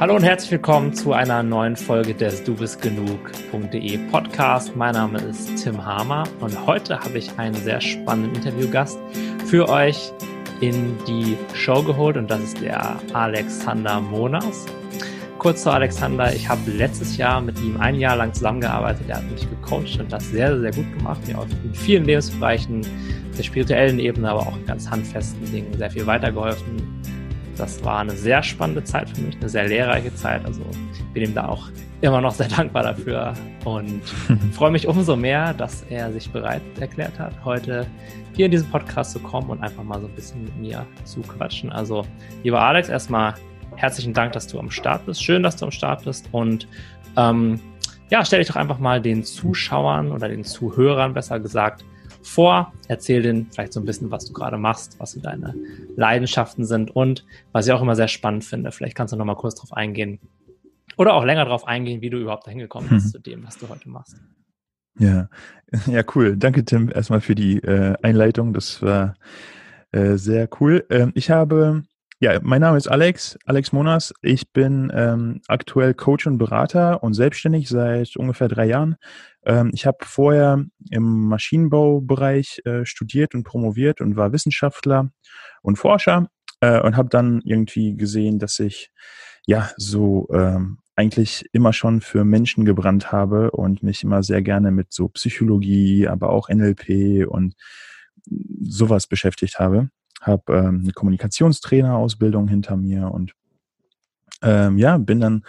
Hallo und herzlich willkommen zu einer neuen Folge des Du bist genug.de Podcast. Mein Name ist Tim Hamer und heute habe ich einen sehr spannenden Interviewgast für euch in die Show geholt und das ist der Alexander Monas. Kurz zu Alexander, ich habe letztes Jahr mit ihm ein Jahr lang zusammengearbeitet. Er hat mich gecoacht und das sehr, sehr gut gemacht. Mir in vielen Lebensbereichen, der spirituellen Ebene, aber auch in ganz handfesten Dingen sehr viel weitergeholfen das war eine sehr spannende Zeit für mich, eine sehr lehrreiche Zeit. Also bin ihm da auch immer noch sehr dankbar dafür und freue mich umso mehr, dass er sich bereit erklärt hat, heute hier in diesen Podcast zu kommen und einfach mal so ein bisschen mit mir zu quatschen. Also, lieber Alex, erstmal herzlichen Dank, dass du am Start bist. Schön, dass du am Start bist und ähm, ja, stell dich doch einfach mal den Zuschauern oder den Zuhörern besser gesagt vor. Erzähl denen vielleicht so ein bisschen, was du gerade machst, was so deine Leidenschaften sind und was ich auch immer sehr spannend finde. Vielleicht kannst du noch mal kurz drauf eingehen oder auch länger drauf eingehen, wie du überhaupt dahin gekommen bist mhm. zu dem, was du heute machst. Ja, ja, cool. Danke, Tim, erstmal für die äh, Einleitung. Das war äh, sehr cool. Ähm, ich habe ja, mein Name ist Alex, Alex Monas. Ich bin ähm, aktuell Coach und Berater und selbstständig seit ungefähr drei Jahren. Ähm, ich habe vorher im Maschinenbaubereich äh, studiert und promoviert und war Wissenschaftler und Forscher äh, und habe dann irgendwie gesehen, dass ich ja so ähm, eigentlich immer schon für Menschen gebrannt habe und mich immer sehr gerne mit so Psychologie, aber auch NLP und sowas beschäftigt habe. Habe ähm, eine Kommunikationstrainer-Ausbildung hinter mir und ähm, ja, bin dann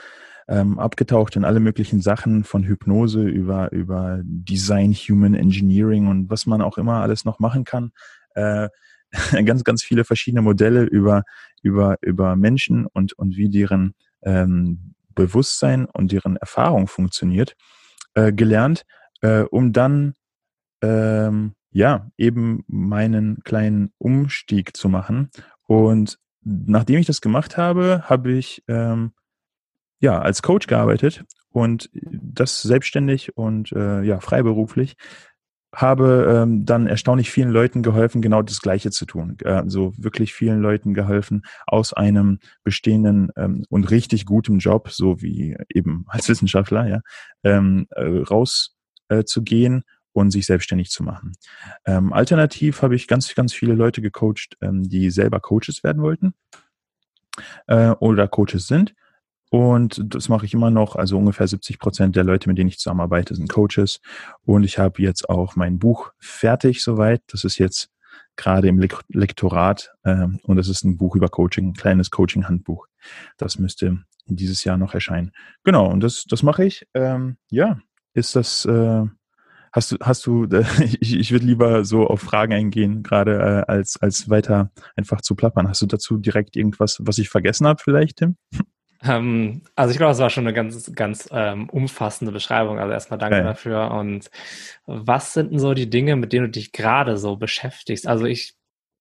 ähm, abgetaucht in alle möglichen Sachen von Hypnose über, über Design, Human Engineering und was man auch immer alles noch machen kann. Äh, ganz, ganz viele verschiedene Modelle über, über, über Menschen und, und wie deren ähm, Bewusstsein und deren Erfahrung funktioniert, äh, gelernt, äh, um dann ähm, ja, eben meinen kleinen Umstieg zu machen. Und nachdem ich das gemacht habe, habe ich ähm, ja als Coach gearbeitet und das selbstständig und äh, ja freiberuflich habe ähm, dann erstaunlich vielen Leuten geholfen, genau das Gleiche zu tun. Also wirklich vielen Leuten geholfen, aus einem bestehenden ähm, und richtig gutem Job, so wie eben als Wissenschaftler, ja, ähm, äh, rauszugehen äh, und sich selbstständig zu machen. Ähm, alternativ habe ich ganz, ganz viele Leute gecoacht, ähm, die selber Coaches werden wollten äh, oder Coaches sind. Und das mache ich immer noch. Also ungefähr 70 Prozent der Leute, mit denen ich zusammenarbeite, sind Coaches. Und ich habe jetzt auch mein Buch fertig soweit. Das ist jetzt gerade im Lektorat. Ähm, und das ist ein Buch über Coaching, ein kleines Coaching-Handbuch. Das müsste dieses Jahr noch erscheinen. Genau, und das, das mache ich. Ähm, ja, ist das äh, Hast du, hast du, ich, ich würde lieber so auf Fragen eingehen, gerade äh, als, als weiter einfach zu plappern. Hast du dazu direkt irgendwas, was ich vergessen habe, vielleicht, Tim? Ähm, also ich glaube, das war schon eine ganz, ganz ähm, umfassende Beschreibung. Also erstmal danke ja. dafür. Und was sind denn so die Dinge, mit denen du dich gerade so beschäftigst? Also ich,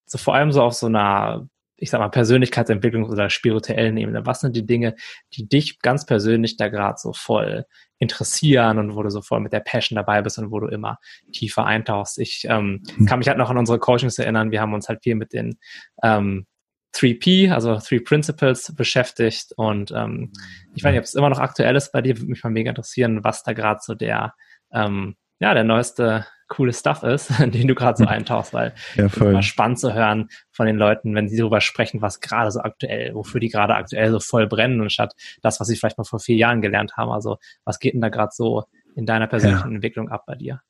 so vor allem so auf so einer ich sag mal, Persönlichkeitsentwicklung oder spirituellen Ebene? Was sind die Dinge, die dich ganz persönlich da gerade so voll interessieren und wo du so voll mit der Passion dabei bist und wo du immer tiefer eintauchst? Ich ähm, hm. kann mich halt noch an unsere Coachings erinnern. Wir haben uns halt viel mit den ähm, 3P, also Three Principles, beschäftigt. Und ähm, ich weiß nicht, ob es immer noch aktuell ist bei dir, würde mich mal mega interessieren, was da gerade so der, ähm, ja, der neueste coole Stuff ist, in den du gerade so eintauchst, weil ja, immer spannend zu hören von den Leuten, wenn sie darüber sprechen, was gerade so aktuell, wofür die gerade aktuell so voll brennen und statt das, was sie vielleicht mal vor vier Jahren gelernt haben. Also was geht denn da gerade so in deiner persönlichen ja. Entwicklung ab bei dir?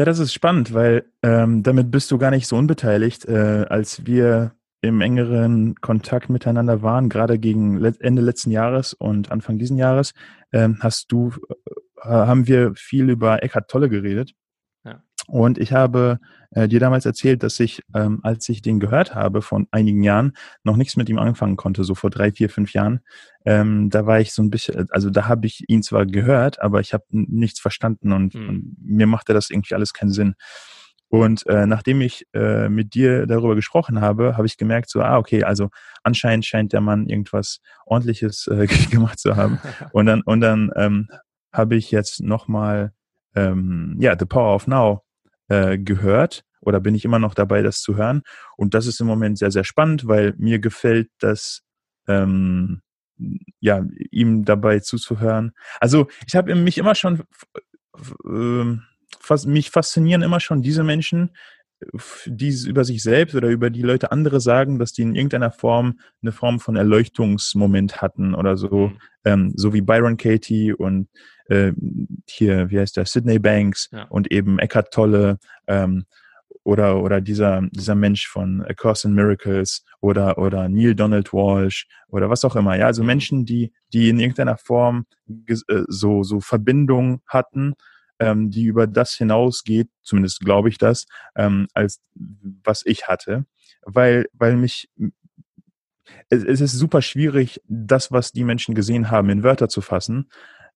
Ja, das ist spannend, weil ähm, damit bist du gar nicht so unbeteiligt, äh, als wir im engeren Kontakt miteinander waren, gerade gegen Ende letzten Jahres und Anfang diesen Jahres, ähm, hast du äh, haben wir viel über Eckhart Tolle geredet. Und ich habe äh, dir damals erzählt, dass ich, ähm, als ich den gehört habe von einigen Jahren, noch nichts mit ihm anfangen konnte, so vor drei, vier, fünf Jahren. Ähm, da war ich so ein bisschen, also da habe ich ihn zwar gehört, aber ich habe nichts verstanden und, mhm. und, mir machte das irgendwie alles keinen Sinn. Und äh, nachdem ich äh, mit dir darüber gesprochen habe, habe ich gemerkt, so, ah, okay, also anscheinend scheint der Mann irgendwas ordentliches äh, gemacht zu haben. und dann, und dann ähm, habe ich jetzt nochmal ähm, ja, The Power of Now äh, gehört oder bin ich immer noch dabei, das zu hören. Und das ist im Moment sehr, sehr spannend, weil mir gefällt das, ähm, ja, ihm dabei zuzuhören. Also ich habe mich immer schon, äh, fast, mich faszinieren immer schon diese Menschen, die über sich selbst oder über die Leute andere sagen, dass die in irgendeiner Form eine Form von Erleuchtungsmoment hatten oder so, mhm. ähm, so wie Byron Katie und äh, hier, wie heißt der, Sydney Banks ja. und eben Eckhart Tolle ähm, oder oder dieser dieser Mensch von A Course in Miracles oder oder Neil Donald Walsh oder was auch immer ja also mhm. Menschen die die in irgendeiner Form äh, so so Verbindung hatten ähm, die über das hinausgeht, zumindest glaube ich das, ähm, als was ich hatte, weil, weil mich es, es ist super schwierig, das, was die Menschen gesehen haben, in Wörter zu fassen.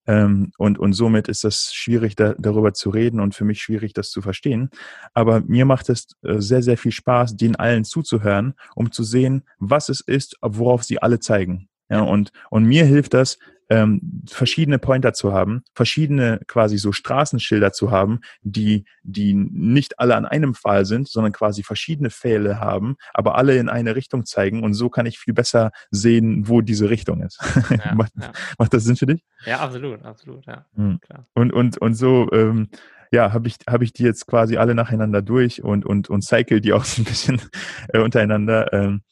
Ähm, und, und somit ist das schwierig, da, darüber zu reden und für mich schwierig, das zu verstehen. Aber mir macht es äh, sehr, sehr viel Spaß, den allen zuzuhören, um zu sehen, was es ist, worauf sie alle zeigen. Ja, und, und mir hilft das, ähm, verschiedene Pointer zu haben, verschiedene quasi so Straßenschilder zu haben, die, die nicht alle an einem Pfahl sind, sondern quasi verschiedene Pfähle haben, aber alle in eine Richtung zeigen und so kann ich viel besser sehen, wo diese Richtung ist. Ja, macht, ja. macht, das Sinn für dich? Ja, absolut, absolut, ja. Mhm. Und, und, und so, ähm, ja, habe ich, hab ich die jetzt quasi alle nacheinander durch und, und, und cycle die auch so ein bisschen äh, untereinander. Ähm,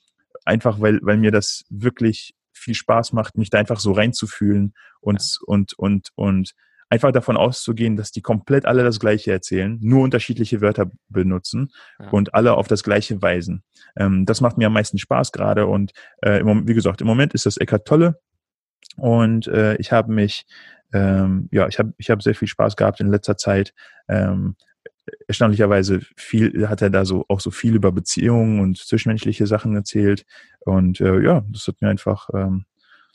einfach weil, weil mir das wirklich viel Spaß macht, mich da einfach so reinzufühlen und, ja. und, und, und einfach davon auszugehen, dass die komplett alle das Gleiche erzählen, nur unterschiedliche Wörter benutzen ja. und alle auf das Gleiche weisen. Ähm, das macht mir am meisten Spaß gerade und äh, im, wie gesagt, im Moment ist das Eckart Tolle und äh, ich habe mich, ähm, ja, ich habe ich hab sehr viel Spaß gehabt in letzter Zeit. Ähm, erstaunlicherweise viel hat er da so auch so viel über Beziehungen und zwischenmenschliche Sachen erzählt und äh, ja, das hat mir einfach ähm,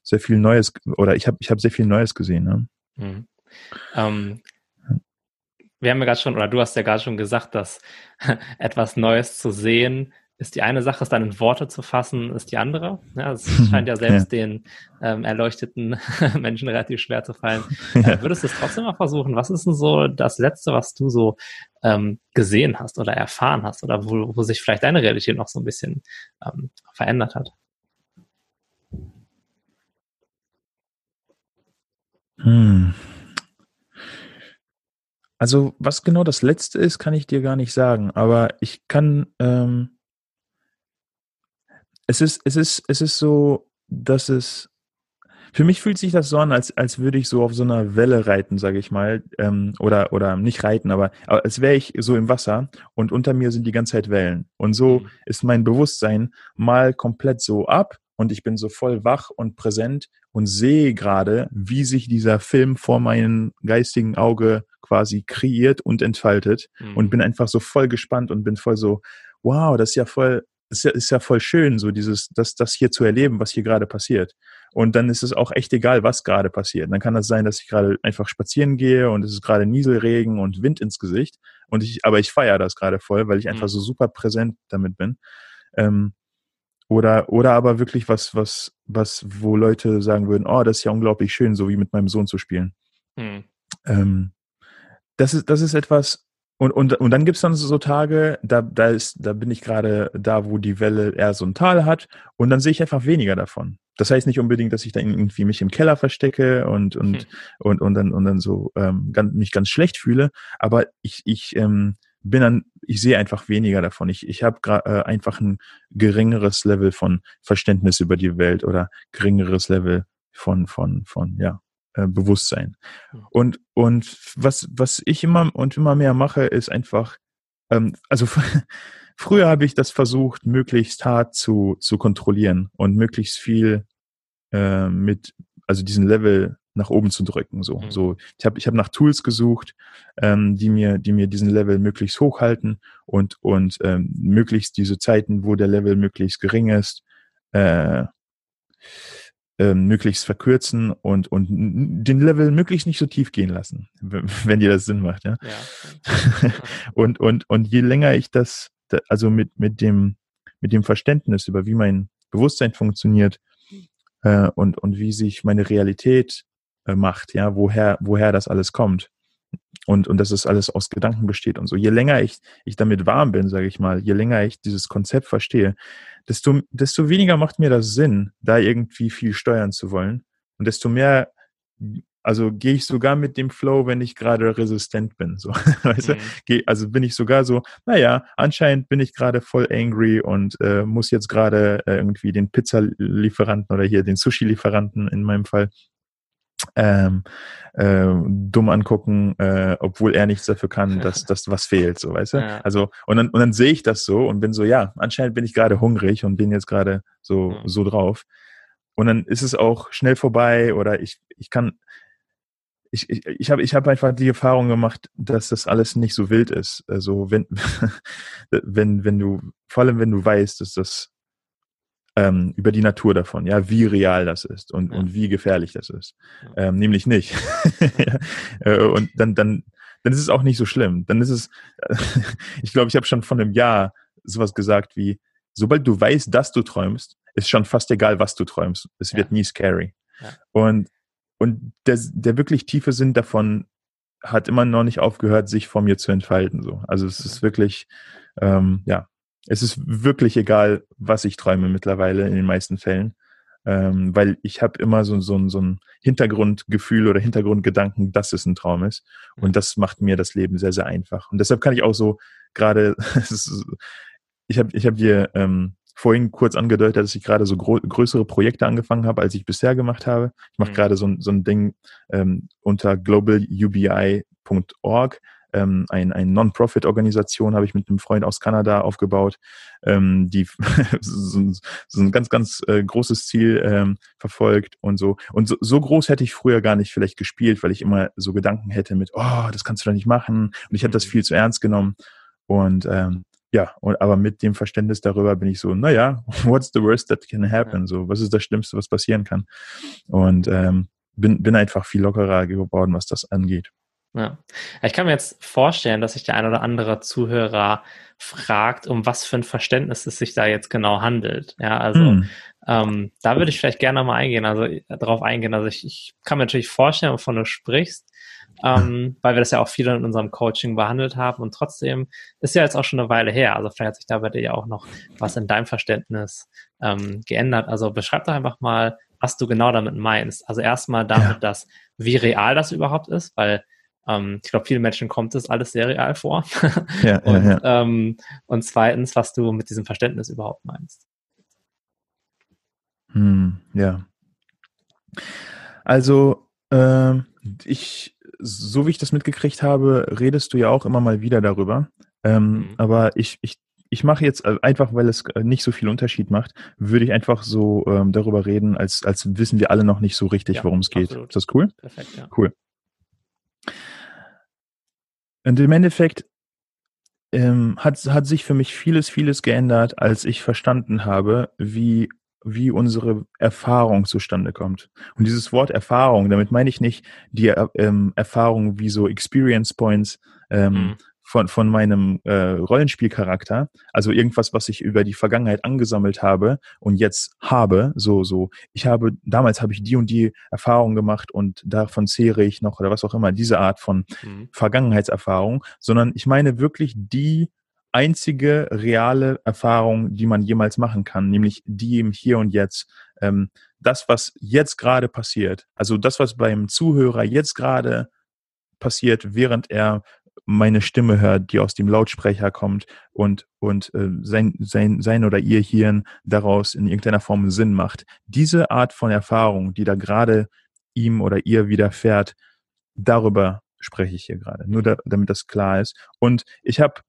sehr viel Neues oder ich habe ich habe sehr viel Neues gesehen. Ne? Mhm. Ähm, wir haben ja gerade schon oder du hast ja gerade schon gesagt, dass etwas Neues zu sehen ist die eine Sache, es dann in Worte zu fassen, ist die andere. Ja, es scheint ja selbst ja. den ähm, erleuchteten Menschen relativ schwer zu fallen. Äh, würdest du es trotzdem mal versuchen? Was ist denn so das Letzte, was du so ähm, gesehen hast oder erfahren hast oder wo, wo sich vielleicht deine Realität noch so ein bisschen ähm, verändert hat? Hm. Also was genau das Letzte ist, kann ich dir gar nicht sagen. Aber ich kann ähm, es ist, es ist, es ist so, dass es, für mich fühlt sich das so an, als, als würde ich so auf so einer Welle reiten, sage ich mal, ähm, oder, oder nicht reiten, aber, als wäre ich so im Wasser und unter mir sind die ganze Zeit Wellen. Und so mhm. ist mein Bewusstsein mal komplett so ab und ich bin so voll wach und präsent und sehe gerade, wie sich dieser Film vor meinem geistigen Auge quasi kreiert und entfaltet mhm. und bin einfach so voll gespannt und bin voll so, wow, das ist ja voll ist ja, ist ja voll schön, so dieses, das, das hier zu erleben, was hier gerade passiert. Und dann ist es auch echt egal, was gerade passiert. Dann kann das sein, dass ich gerade einfach spazieren gehe und es ist gerade Nieselregen und Wind ins Gesicht. Und ich, aber ich feiere das gerade voll, weil ich einfach mhm. so super präsent damit bin. Ähm, oder, oder aber wirklich was, was, was, wo Leute sagen würden, oh, das ist ja unglaublich schön, so wie mit meinem Sohn zu spielen. Mhm. Ähm, das ist, das ist etwas, und, und, und dann gibt's dann so Tage, da, da, ist, da bin ich gerade da, wo die Welle eher so ein Tal hat und dann sehe ich einfach weniger davon. Das heißt nicht unbedingt, dass ich dann irgendwie mich im Keller verstecke und, und, hm. und, und, dann, und dann so ähm, ganz, mich ganz schlecht fühle, aber ich, ich ähm, bin dann, ich sehe einfach weniger davon. Ich, ich habe äh, einfach ein geringeres Level von Verständnis über die Welt oder geringeres Level von, von, von, ja, äh, Bewusstsein. Und, und was, was ich immer und immer mehr mache, ist einfach, ähm, also früher habe ich das versucht, möglichst hart zu, zu kontrollieren und möglichst viel äh, mit, also diesen Level nach oben zu drücken. So, mhm. so ich habe ich hab nach Tools gesucht, ähm, die mir, die mir diesen Level möglichst hochhalten und und ähm, möglichst diese Zeiten, wo der Level möglichst gering ist, äh, ähm, möglichst verkürzen und, und den Level möglichst nicht so tief gehen lassen, wenn dir das Sinn macht. Ja? ja. und, und, und je länger ich das, also mit, mit, dem, mit dem Verständnis über wie mein Bewusstsein funktioniert äh, und, und wie sich meine Realität äh, macht, ja, woher, woher das alles kommt, und, und dass es alles aus Gedanken besteht und so. Je länger ich, ich damit warm bin, sage ich mal, je länger ich dieses Konzept verstehe, desto, desto weniger macht mir das Sinn, da irgendwie viel steuern zu wollen. Und desto mehr, also gehe ich sogar mit dem Flow, wenn ich gerade resistent bin. So, weißt mhm. du? Also bin ich sogar so, naja, anscheinend bin ich gerade voll angry und äh, muss jetzt gerade äh, irgendwie den Pizzalieferanten oder hier den Sushi-Lieferanten in meinem Fall ähm, äh, dumm angucken, äh, obwohl er nichts dafür kann, dass das was fehlt, so weißt du. Ja. Also und dann und dann sehe ich das so und bin so, ja, anscheinend bin ich gerade hungrig und bin jetzt gerade so mhm. so drauf. Und dann ist es auch schnell vorbei oder ich ich kann ich, ich, ich habe ich hab einfach die Erfahrung gemacht, dass das alles nicht so wild ist. Also wenn, wenn, wenn du, vor allem wenn du weißt, dass das ähm, über die Natur davon, ja, wie real das ist und, ja. und wie gefährlich das ist. Ähm, nämlich nicht. Äh, und dann, dann, dann ist es auch nicht so schlimm. Dann ist es, ich glaube, ich habe schon von einem Jahr sowas gesagt wie, sobald du weißt, dass du träumst, ist schon fast egal, was du träumst. Es wird nie scary. Ja. Und, und der, der wirklich tiefe Sinn davon hat immer noch nicht aufgehört, sich vor mir zu entfalten. So. Also es ist wirklich, ähm, ja, es ist wirklich egal, was ich träume mittlerweile in den meisten Fällen, ähm, weil ich habe immer so, so, so ein Hintergrundgefühl oder Hintergrundgedanken, dass es ein Traum ist. Und das macht mir das Leben sehr, sehr einfach. Und deshalb kann ich auch so gerade, ich habe ich hab dir ähm, vorhin kurz angedeutet, dass ich gerade so größere Projekte angefangen habe, als ich bisher gemacht habe. Ich mache mhm. gerade so, so ein Ding ähm, unter globalubi.org ähm, ein, ein Non-Profit-Organisation habe ich mit einem Freund aus Kanada aufgebaut, ähm, die so, so ein ganz, ganz äh, großes Ziel ähm, verfolgt und so. Und so, so groß hätte ich früher gar nicht vielleicht gespielt, weil ich immer so Gedanken hätte mit, oh, das kannst du doch nicht machen. Und ich hätte das mhm. viel zu ernst genommen. Und ähm, ja, und, aber mit dem Verständnis darüber bin ich so, naja, what's the worst that can happen? So, was ist das Schlimmste, was passieren kann? Und ähm, bin, bin einfach viel lockerer geworden, was das angeht. Ja. Ich kann mir jetzt vorstellen, dass sich der ein oder andere Zuhörer fragt, um was für ein Verständnis es sich da jetzt genau handelt. Ja, also hm. ähm, da würde ich vielleicht gerne mal eingehen, also äh, darauf eingehen. Also ich, ich kann mir natürlich vorstellen, wovon du sprichst, ähm, weil wir das ja auch viele in unserem Coaching behandelt haben und trotzdem ist ja jetzt auch schon eine Weile her. Also vielleicht hat sich da bei dir ja auch noch was in deinem Verständnis ähm, geändert. Also beschreib doch einfach mal, was du genau damit meinst. Also erstmal damit, ja. dass wie real das überhaupt ist, weil ähm, ich glaube, vielen Menschen kommt das alles sehr real vor. Ja, und, ja, ja. Ähm, und zweitens, was du mit diesem Verständnis überhaupt meinst. Hm, ja. Also, äh, ich, so wie ich das mitgekriegt habe, redest du ja auch immer mal wieder darüber. Ähm, mhm. Aber ich, ich, ich mache jetzt äh, einfach, weil es äh, nicht so viel Unterschied macht, würde ich einfach so ähm, darüber reden, als, als wissen wir alle noch nicht so richtig, ja, worum es geht. Ist das cool? Perfekt, ja. Cool. Und im Endeffekt ähm, hat, hat sich für mich vieles, vieles geändert, als ich verstanden habe, wie, wie unsere Erfahrung zustande kommt. Und dieses Wort Erfahrung, damit meine ich nicht die ähm, Erfahrung wie so Experience Points, ähm, mhm von, von meinem äh, Rollenspielcharakter, also irgendwas, was ich über die Vergangenheit angesammelt habe und jetzt habe, so, so, ich habe, damals habe ich die und die Erfahrung gemacht und davon zehre ich noch oder was auch immer, diese Art von mhm. Vergangenheitserfahrung, sondern ich meine wirklich die einzige reale Erfahrung, die man jemals machen kann, nämlich die im Hier und Jetzt. Ähm, das, was jetzt gerade passiert, also das, was beim Zuhörer jetzt gerade passiert, während er meine Stimme hört, die aus dem Lautsprecher kommt und, und äh, sein, sein, sein oder ihr Hirn daraus in irgendeiner Form Sinn macht. Diese Art von Erfahrung, die da gerade ihm oder ihr widerfährt, darüber spreche ich hier gerade, nur da, damit das klar ist. Und ich habe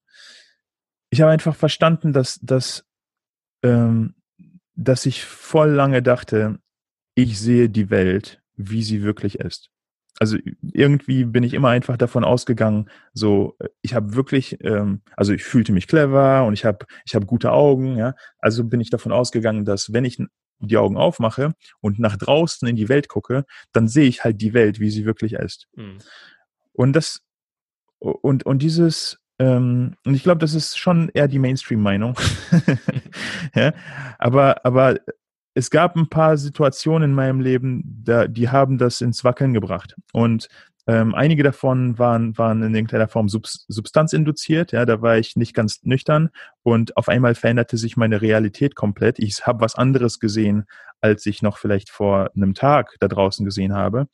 ich hab einfach verstanden, dass, dass, ähm, dass ich voll lange dachte, ich sehe die Welt, wie sie wirklich ist also irgendwie bin ich immer einfach davon ausgegangen, so ich habe wirklich, ähm, also ich fühlte mich clever und ich habe ich habe gute Augen, ja. Also bin ich davon ausgegangen, dass wenn ich die Augen aufmache und nach draußen in die Welt gucke, dann sehe ich halt die Welt, wie sie wirklich ist. Mhm. Und das und und dieses ähm, und ich glaube, das ist schon eher die Mainstream-Meinung. ja, aber aber es gab ein paar Situationen in meinem Leben, da, die haben das ins Wackeln gebracht. Und Ähm, einige davon waren, waren in irgendeiner Form Sub Substanz induziert. Ja, da war ich nicht ganz nüchtern und auf einmal veränderte sich meine Realität komplett. Ich habe was anderes gesehen, als ich noch vielleicht vor einem Tag da draußen gesehen habe.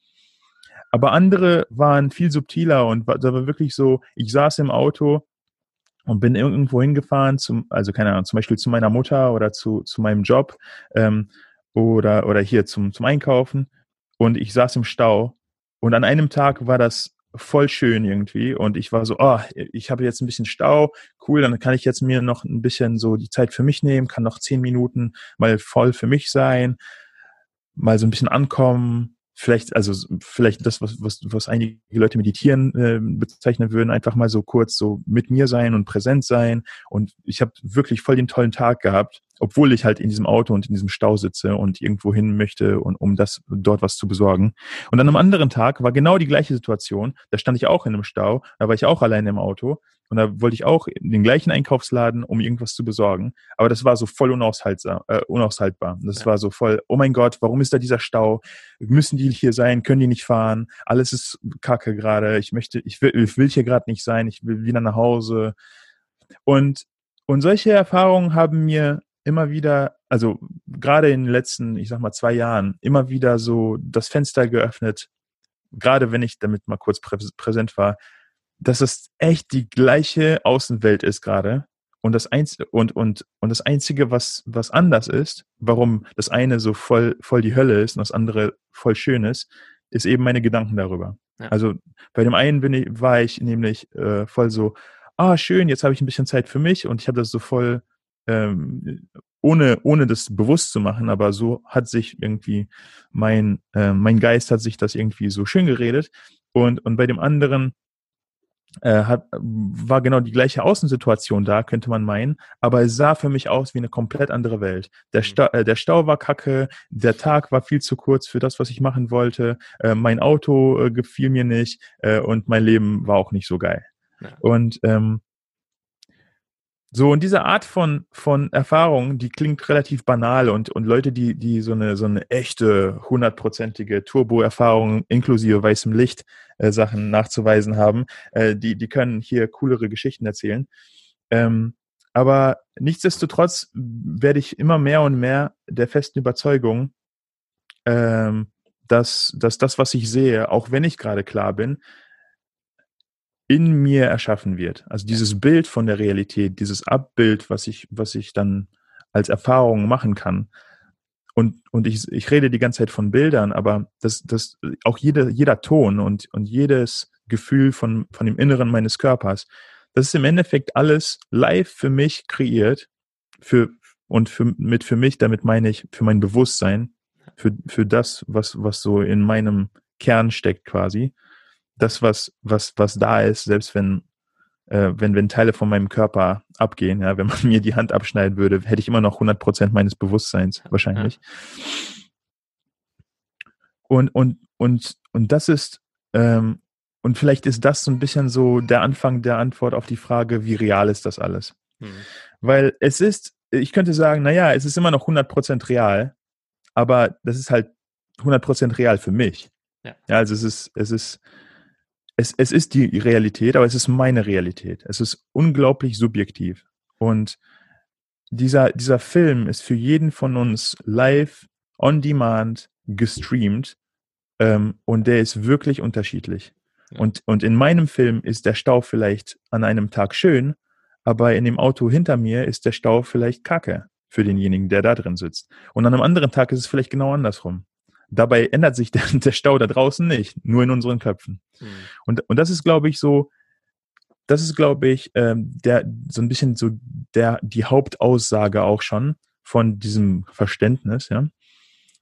Aber andere waren viel subtiler und da war wirklich so, ich saß im Auto und bin irgendwo hingefahren, zum, also keine Ahnung, zum Beispiel zu meiner Mutter oder zu, zu meinem Job ähm, oder, oder hier zum, zum Einkaufen. Und ich saß im Stau. Und an einem Tag war das voll schön irgendwie. Und ich war so, oh, ich habe jetzt ein bisschen Stau, cool, dann kann ich jetzt mir noch ein bisschen so die Zeit für mich nehmen, kann noch zehn Minuten mal voll für mich sein, mal so ein bisschen ankommen, vielleicht, also vielleicht das, was, was, was einige Leute meditieren äh, bezeichnen würden, einfach mal so kurz so mit mir sein und präsent sein. Und ich habe wirklich voll den tollen Tag gehabt, obwohl ich halt in diesem Auto und in diesem Stau sitze und irgendwo hin möchte und um das dort was zu besorgen. Und an einem anderen Tag war genau die gleiche Situation. Da stand ich auch in einem Stau, da war ich auch alleine im Auto und da wollte ich auch in den gleichen Einkaufsladen, um irgendwas zu besorgen. Aber das war so voll unaushaltbar. Äh, unaushaltbar. Das ja. war so voll, oh mein Gott, warum ist da dieser Stau? Müssen die hier sein? Können die nicht fahren? Alles ist kacke gerade. Ich möchte, ich will, ich will hier gerade nicht sein. Ich will wieder nach Hause. Und, und solche Erfahrungen haben mir immer wieder, also gerade in den letzten, ich sag mal, zwei Jahren, immer wieder so das Fenster geöffnet. Gerade wenn ich damit mal kurz präsent war, dass es echt die gleiche Außenwelt ist gerade. Und das, Einz und, und, und das Einzige, was, was anders ist, warum das eine so voll, voll die Hölle ist und das andere voll schön ist, ist eben meine Gedanken darüber. Ja. Also bei dem einen bin ich, war ich nämlich äh, voll so, ah, schön, jetzt habe ich ein bisschen Zeit für mich und ich habe das so voll, ähm, ohne, ohne das bewusst zu machen, aber so hat sich irgendwie mein, äh, mein Geist hat sich das irgendwie so schön geredet. Und, und bei dem anderen äh, hat, war genau die gleiche Außensituation da, könnte man meinen, aber es sah für mich aus wie eine komplett andere Welt. Der, mhm. Stau, äh, der Stau war kacke, der Tag war viel zu kurz für das, was ich machen wollte, äh, mein Auto äh, gefiel mir nicht äh, und mein Leben war auch nicht so geil. Ja. Und ähm, so, und diese Art von, von Erfahrung, die klingt relativ banal und, und Leute, die, die so eine, so eine echte, hundertprozentige Turbo-Erfahrung inklusive weißem Licht äh, Sachen nachzuweisen haben, äh, die, die können hier coolere Geschichten erzählen. Ähm, aber nichtsdestotrotz werde ich immer mehr und mehr der festen Überzeugung, ähm, dass, dass das, was ich sehe, auch wenn ich gerade klar bin, in mir erschaffen wird. Also dieses Bild von der Realität, dieses Abbild, was ich, was ich dann als Erfahrung machen kann. Und, und ich, ich rede die ganze Zeit von Bildern, aber das, das, auch jede, jeder Ton und, und jedes Gefühl von, von dem Inneren meines Körpers, das ist im Endeffekt alles live für mich kreiert, für, und für, mit für mich, damit meine ich für mein Bewusstsein, für, für das, was, was so in meinem Kern steckt quasi das, was, was, was da ist, selbst wenn, äh, wenn, wenn Teile von meinem Körper abgehen, ja, wenn man mir die Hand abschneiden würde, hätte ich immer noch 100 Prozent meines Bewusstseins wahrscheinlich. Ja. Und, und, und, und das ist, ähm, und vielleicht ist das so ein bisschen so der Anfang der Antwort auf die Frage, wie real ist das alles? Hm. Weil es ist, ich könnte sagen, naja, es ist immer noch 100 Prozent real, aber das ist halt 100 Prozent real für mich. Ja. ja, also es ist, es ist, es, es ist die Realität, aber es ist meine Realität. Es ist unglaublich subjektiv. Und dieser, dieser Film ist für jeden von uns live, on demand, gestreamt. Ähm, und der ist wirklich unterschiedlich. Und, und in meinem Film ist der Stau vielleicht an einem Tag schön, aber in dem Auto hinter mir ist der Stau vielleicht kacke für denjenigen, der da drin sitzt. Und an einem anderen Tag ist es vielleicht genau andersrum. Dabei ändert sich der, der Stau da draußen nicht, nur in unseren Köpfen. Mhm. Und, und das ist, glaube ich, so, das ist, glaube ich, ähm, der, so ein bisschen so der, die Hauptaussage auch schon von diesem Verständnis, ja.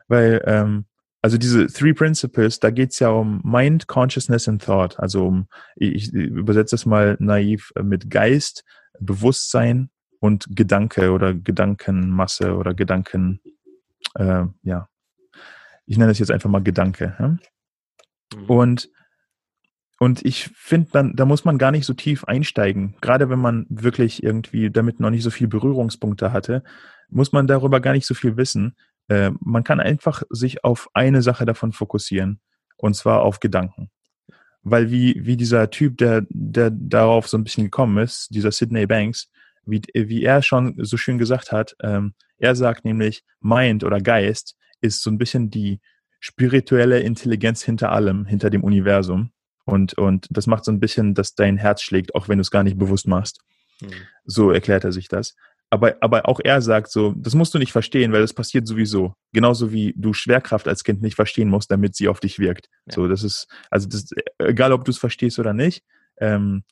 Weil, ähm, also diese Three Principles, da geht's ja um Mind, Consciousness and Thought. Also um, ich, ich übersetze das mal naiv mit Geist, Bewusstsein und Gedanke oder Gedankenmasse oder Gedanken, äh, ja, ich nenne das jetzt einfach mal Gedanke. Ja? Mhm. Und, und ich finde, dann, da muss man gar nicht so tief einsteigen. Gerade wenn man wirklich irgendwie damit noch nicht so viel Berührungspunkte hatte, muss man darüber gar nicht so viel wissen. Äh, man kann einfach sich auf eine Sache davon fokussieren. Und zwar auf Gedanken. weil wie, wie dieser Typ, der, der darauf so ein bisschen gekommen ist, dieser Sidney Banks, wie, wie er schon so schön gesagt hat, ähm, er sagt nämlich, Mind oder Geist ist so ein bisschen die spirituelle Intelligenz hinter allem, hinter dem Universum. Und, und das macht so ein bisschen, dass dein Herz schlägt, auch wenn du es gar nicht bewusst machst. Hm. So erklärt er sich das. Aber, aber auch er sagt so, das musst du nicht verstehen, weil das passiert sowieso. Genauso wie du Schwerkraft als Kind nicht verstehen musst, damit sie auf dich wirkt. Ja. So, das ist, also das, egal ob du es verstehst oder nicht, ähm,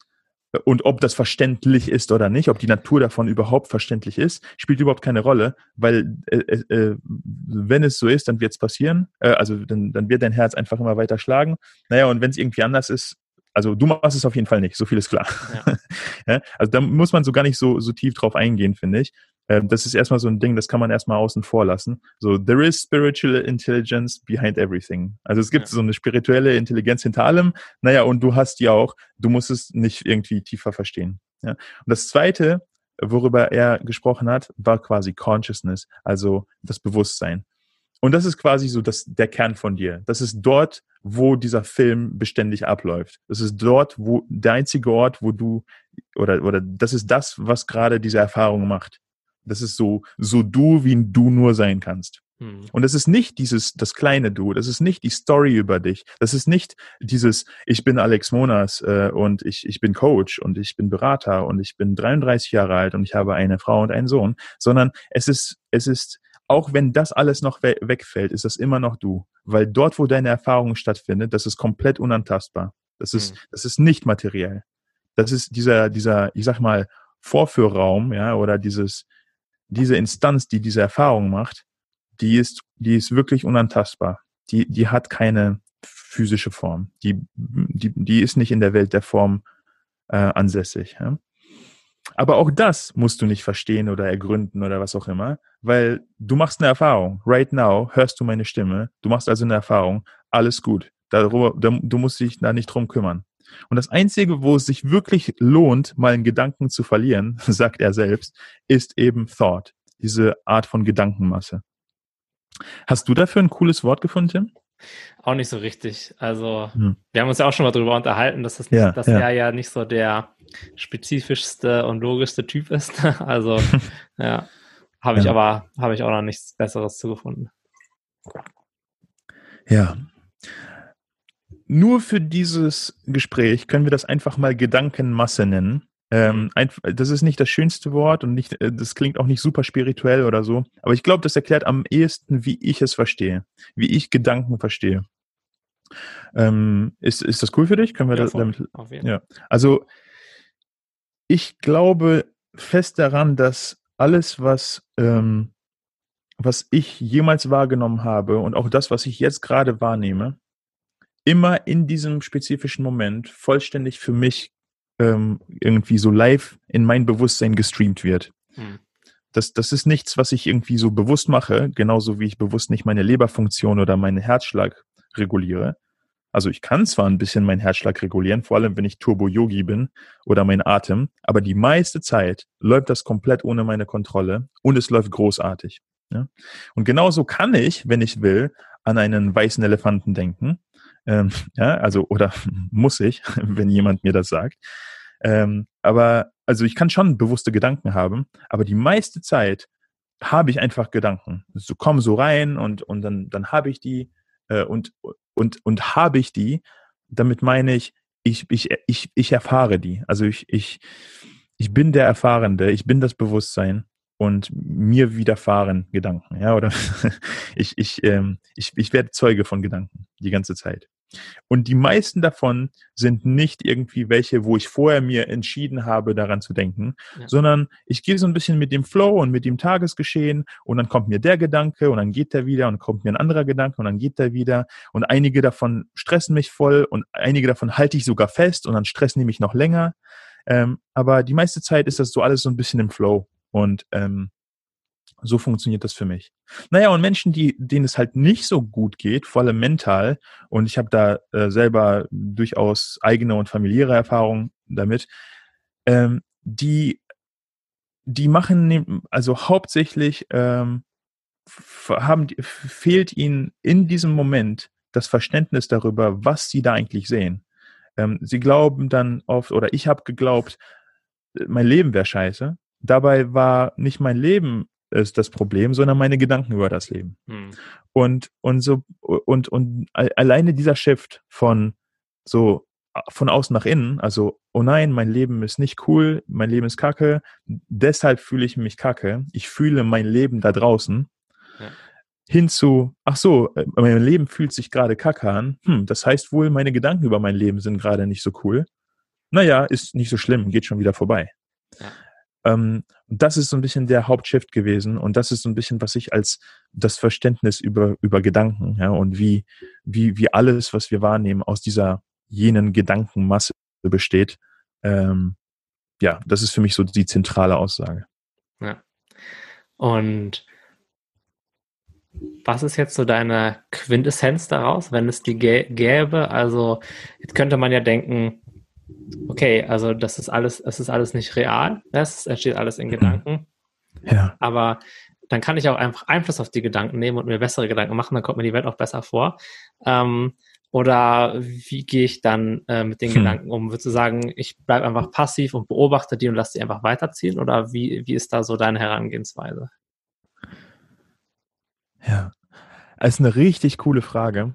und ob das verständlich ist oder nicht, ob die Natur davon überhaupt verständlich ist, spielt überhaupt keine Rolle, weil äh, äh, äh wenn es so ist, dann wird es passieren. Äh, also dann, dann wird dein Herz einfach immer weiter schlagen. Naja, und wenn es irgendwie anders ist, also du machst es auf jeden Fall nicht, so viel ist klar. Ja. ja, also da muss man so gar nicht so, so tief drauf eingehen, finde ich. Ähm, das ist erstmal so ein Ding, das kann man erstmal außen vor lassen. So, there is spiritual intelligence behind everything. Also es gibt ja. so eine spirituelle Intelligenz hinter allem. Naja, und du hast die auch. Du musst es nicht irgendwie tiefer verstehen. Ja? Und das zweite, worüber er gesprochen hat, war quasi Consciousness, also das Bewusstsein. Und das ist quasi so das, der Kern von dir. Das ist dort, wo dieser Film beständig abläuft. Das ist dort, wo der einzige Ort, wo du oder oder das ist das, was gerade diese Erfahrung macht. Das ist so, so du, wie du nur sein kannst. Hm. Und das ist nicht dieses, das kleine Du, das ist nicht die Story über dich, das ist nicht dieses, ich bin Alex Monas äh, und ich, ich bin Coach und ich bin Berater und ich bin 33 Jahre alt und ich habe eine Frau und einen Sohn, sondern es ist, es ist, auch wenn das alles noch we wegfällt, ist das immer noch du. Weil dort, wo deine Erfahrung stattfindet, das ist komplett unantastbar. Das ist, hm. das ist nicht materiell. Das ist dieser, dieser, ich sag mal, Vorführraum, ja, oder dieses, diese Instanz, die diese Erfahrung macht, die ist, die ist wirklich unantastbar. Die, die hat keine physische Form. Die, die, die ist nicht in der Welt der Form äh, ansässig. Ja? Aber auch das musst du nicht verstehen oder ergründen oder was auch immer, weil du machst eine Erfahrung. Right now hörst du meine Stimme. Du machst also eine Erfahrung. Alles gut. Darüber, du musst dich da nicht drum kümmern. Und das Einzige, wo es sich wirklich lohnt, mal einen Gedanken zu verlieren, sagt er selbst, ist eben Thought, diese Art von Gedankenmasse. Hast du dafür ein cooles Wort gefunden, Tim? Auch nicht so richtig. Also, hm. wir haben uns ja auch schon mal darüber unterhalten, dass, das nicht, ja, dass ja. er ja nicht so der spezifischste und logischste Typ ist. Also, ja, habe ich ja. aber, habe ich auch noch nichts Besseres zugefunden. Ja, nur für dieses Gespräch können wir das einfach mal Gedankenmasse nennen. Ähm, ein, das ist nicht das schönste Wort und nicht, äh, das klingt auch nicht super spirituell oder so. Aber ich glaube, das erklärt am ehesten, wie ich es verstehe, wie ich Gedanken verstehe. Ähm, ist, ist das cool für dich? Können wir ja, das damit? Ja. Also ich glaube fest daran, dass alles, was ähm, was ich jemals wahrgenommen habe und auch das, was ich jetzt gerade wahrnehme, immer in diesem spezifischen Moment vollständig für mich ähm, irgendwie so live in mein Bewusstsein gestreamt wird. Hm. Das, das ist nichts, was ich irgendwie so bewusst mache, genauso wie ich bewusst nicht meine Leberfunktion oder meinen Herzschlag reguliere. Also ich kann zwar ein bisschen meinen Herzschlag regulieren, vor allem wenn ich Turbo-Yogi bin oder mein Atem, aber die meiste Zeit läuft das komplett ohne meine Kontrolle und es läuft großartig. Ja? Und genauso kann ich, wenn ich will, an einen weißen Elefanten denken ähm, ja, also, oder muss ich, wenn jemand mir das sagt. Ähm, aber, also ich kann schon bewusste Gedanken haben, aber die meiste Zeit habe ich einfach Gedanken. So kommen so rein und, und dann, dann habe ich die äh, und, und, und habe ich die, damit meine ich, ich, ich, ich, ich erfahre die. Also ich, ich, ich bin der Erfahrende, ich bin das Bewusstsein und mir widerfahren Gedanken, ja, oder ich, ich, ähm, ich, ich werde Zeuge von Gedanken die ganze Zeit. Und die meisten davon sind nicht irgendwie welche, wo ich vorher mir entschieden habe, daran zu denken, ja. sondern ich gehe so ein bisschen mit dem Flow und mit dem Tagesgeschehen und dann kommt mir der Gedanke und dann geht der wieder und kommt mir ein anderer Gedanke und dann geht der wieder und einige davon stressen mich voll und einige davon halte ich sogar fest und dann stressen die mich noch länger. Ähm, aber die meiste Zeit ist das so alles so ein bisschen im Flow. Und ähm, so funktioniert das für mich. Naja, und Menschen, die, denen es halt nicht so gut geht, vor allem mental, und ich habe da äh, selber durchaus eigene und familiäre Erfahrungen damit, ähm, die, die machen, also hauptsächlich ähm, haben, fehlt ihnen in diesem Moment das Verständnis darüber, was sie da eigentlich sehen. Ähm, sie glauben dann oft, oder ich habe geglaubt, äh, mein Leben wäre scheiße. Dabei war nicht mein Leben ist das Problem, sondern meine Gedanken über das Leben. Hm. Und, und so, und, und alleine dieser Shift von so von außen nach innen, also, oh nein, mein Leben ist nicht cool, mein Leben ist kacke, deshalb fühle ich mich kacke, ich fühle mein Leben da draußen, ja. hin zu, ach so, äh, mein Leben fühlt sich gerade kacke an, hm, das heißt wohl, meine Gedanken über mein Leben sind gerade nicht so cool. Naja, ist nicht so schlimm, geht schon wieder vorbei. Ja. Ähm, das ist so ein bisschen der Hauptshift gewesen und das ist so ein bisschen, was ich als das Verständnis über, über Gedanken, ja, und wie, wie, wie alles, was wir wahrnehmen, aus dieser jenen Gedankenmasse besteht. Ähm, ja, das ist für mich so die zentrale Aussage. Ja. Und was ist jetzt so deine Quintessenz daraus, wenn es die gäbe? Also jetzt könnte man ja denken, okay, also das ist alles, das ist alles nicht real, das entsteht alles in mhm. Gedanken. Ja. Aber dann kann ich auch einfach Einfluss auf die Gedanken nehmen und mir bessere Gedanken machen, dann kommt mir die Welt auch besser vor. Ähm, oder wie gehe ich dann äh, mit den hm. Gedanken um? Würdest du sagen, ich bleibe einfach passiv und beobachte die und lasse die einfach weiterziehen? Oder wie, wie ist da so deine Herangehensweise? Ja, das ist eine richtig coole Frage.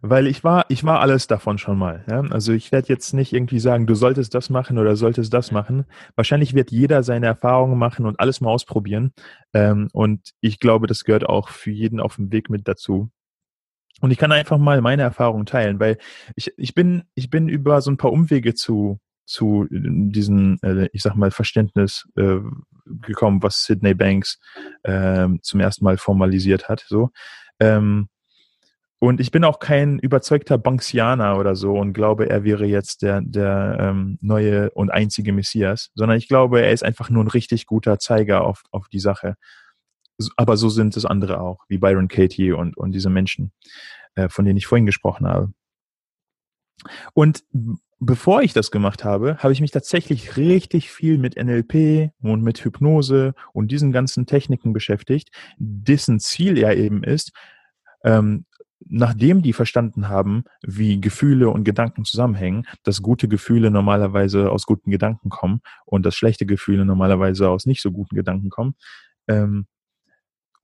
Weil ich war, ich war alles davon schon mal. Ja? Also ich werde jetzt nicht irgendwie sagen, du solltest das machen oder solltest das machen. Wahrscheinlich wird jeder seine Erfahrungen machen und alles mal ausprobieren. Ähm, und ich glaube, das gehört auch für jeden auf dem Weg mit dazu. Und ich kann einfach mal meine Erfahrungen teilen, weil ich, ich bin, ich bin über so ein paar Umwege zu, zu diesem, äh, ich sag mal, Verständnis äh, gekommen, was Sydney Banks äh, zum ersten Mal formalisiert hat. So. Ähm, und ich bin auch kein überzeugter Banksianer oder so und glaube, er wäre jetzt der, der ähm, neue und einzige Messias, sondern ich glaube, er ist einfach nur ein richtig guter Zeiger auf, auf die Sache aber so sind es andere auch, wie Byron Katie und, und diese Menschen, äh, von denen ich vorhin gesprochen habe. Und bevor ich das gemacht habe, habe ich mich tatsächlich richtig viel mit NLP und mit Hypnose und diesen ganzen Techniken beschäftigt, dessen Ziel ja eben ist, ähm, nachdem die verstanden haben, wie Gefühle und Gedanken zusammenhängen, dass gute Gefühle normalerweise aus guten Gedanken kommen und dass schlechte Gefühle normalerweise aus nicht so guten Gedanken kommen, ähm,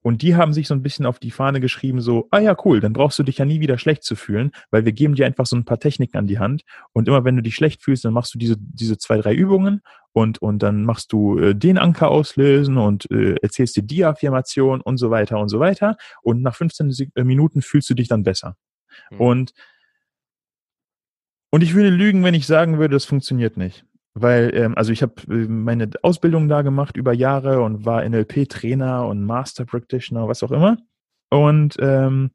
und die haben sich so ein bisschen auf die Fahne geschrieben, so, ah ja, cool, dann brauchst du dich ja nie wieder schlecht zu fühlen, weil wir geben dir einfach so ein paar Techniken an die Hand. Und immer wenn du dich schlecht fühlst, dann machst du diese, diese zwei, drei Übungen und, und dann machst du äh, den Anker auslösen und äh, erzählst dir die Affirmation und so weiter und so weiter. Und nach 15 äh, Minuten fühlst du dich dann besser. Mhm. Und, und ich würde lügen, wenn ich sagen würde, das funktioniert nicht weil, ähm, also ich habe äh, meine Ausbildung da gemacht über Jahre und war NLP-Trainer und Master Practitioner, was auch immer. Und, ähm,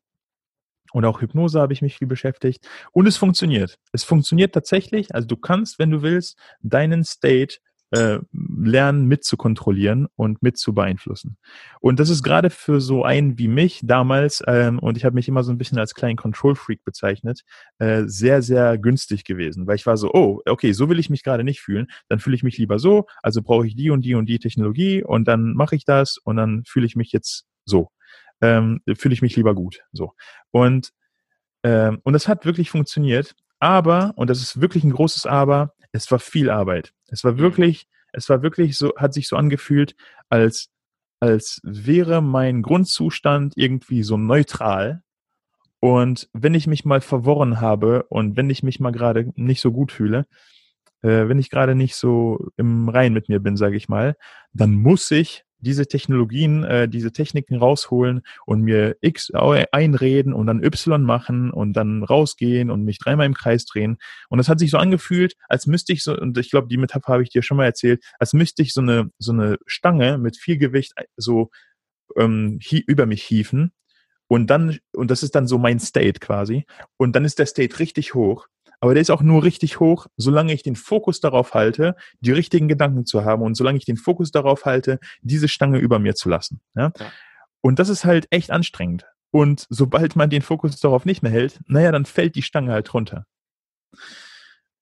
und auch Hypnose habe ich mich viel beschäftigt. Und es funktioniert. Es funktioniert tatsächlich. Also du kannst, wenn du willst, deinen State äh, lernen mit zu kontrollieren und mit zu beeinflussen. Und das ist gerade für so einen wie mich damals, ähm, und ich habe mich immer so ein bisschen als kleinen Control Freak bezeichnet, äh, sehr, sehr günstig gewesen, weil ich war so, oh, okay, so will ich mich gerade nicht fühlen, dann fühle ich mich lieber so, also brauche ich die und die und die Technologie und dann mache ich das und dann fühle ich mich jetzt so. Ähm, fühle ich mich lieber gut. So. Und, ähm, und das hat wirklich funktioniert. Aber, und das ist wirklich ein großes Aber, es war viel Arbeit. Es war mhm. wirklich, es war wirklich so, hat sich so angefühlt, als, als wäre mein Grundzustand irgendwie so neutral. Und wenn ich mich mal verworren habe und wenn ich mich mal gerade nicht so gut fühle, äh, wenn ich gerade nicht so im Rein mit mir bin, sage ich mal, dann muss ich diese Technologien, äh, diese Techniken rausholen und mir X einreden und dann Y machen und dann rausgehen und mich dreimal im Kreis drehen. Und das hat sich so angefühlt, als müsste ich so, und ich glaube, die Metapher habe ich dir schon mal erzählt, als müsste ich so eine, so eine Stange mit viel Gewicht äh, so ähm, über mich hieven. Und dann, und das ist dann so mein State quasi. Und dann ist der State richtig hoch aber der ist auch nur richtig hoch, solange ich den Fokus darauf halte, die richtigen Gedanken zu haben und solange ich den Fokus darauf halte, diese Stange über mir zu lassen. Ja? ja. Und das ist halt echt anstrengend. Und sobald man den Fokus darauf nicht mehr hält, naja, dann fällt die Stange halt runter.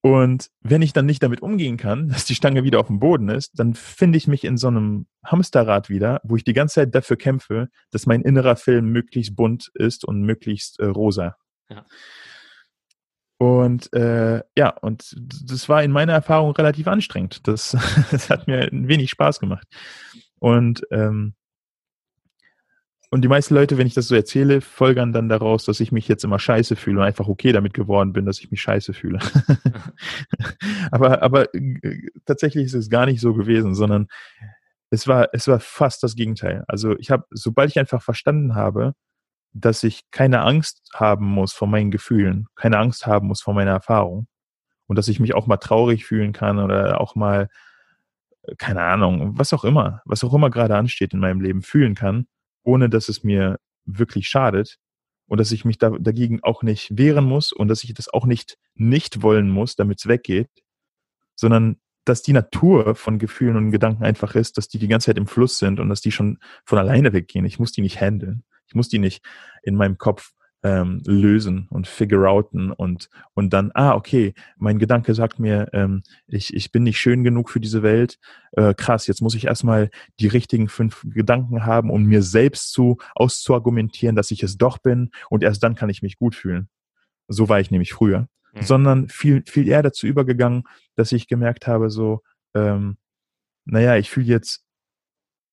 Und wenn ich dann nicht damit umgehen kann, dass die Stange wieder auf dem Boden ist, dann finde ich mich in so einem Hamsterrad wieder, wo ich die ganze Zeit dafür kämpfe, dass mein innerer Film möglichst bunt ist und möglichst äh, rosa. Ja. Und äh, ja, und das war in meiner Erfahrung relativ anstrengend. Das, das hat mir ein wenig Spaß gemacht. Und ähm, und die meisten Leute, wenn ich das so erzähle, folgern dann daraus, dass ich mich jetzt immer scheiße fühle und einfach okay damit geworden bin, dass ich mich scheiße fühle. aber aber äh, tatsächlich ist es gar nicht so gewesen, sondern es war es war fast das Gegenteil. Also ich habe, sobald ich einfach verstanden habe, dass ich keine Angst haben muss vor meinen Gefühlen, keine Angst haben muss vor meiner Erfahrung und dass ich mich auch mal traurig fühlen kann oder auch mal äh, keine Ahnung, was auch immer, was auch immer gerade ansteht in meinem Leben fühlen kann ohne dass es mir wirklich schadet und dass ich mich da, dagegen auch nicht wehren muss und dass ich das auch nicht nicht wollen muss, damit es weggeht, sondern dass die Natur von Gefühlen und Gedanken einfach ist, dass die die ganze Zeit im Fluss sind und dass die schon von alleine weggehen. Ich muss die nicht handeln. Ich muss die nicht in meinem Kopf ähm, lösen und figure outen und, und dann, ah, okay, mein Gedanke sagt mir, ähm, ich, ich bin nicht schön genug für diese Welt. Äh, krass, jetzt muss ich erstmal die richtigen fünf Gedanken haben, um mir selbst zu auszuargumentieren, dass ich es doch bin und erst dann kann ich mich gut fühlen. So war ich nämlich früher. Mhm. Sondern viel, viel eher dazu übergegangen, dass ich gemerkt habe, so, ähm, naja, ich fühle jetzt,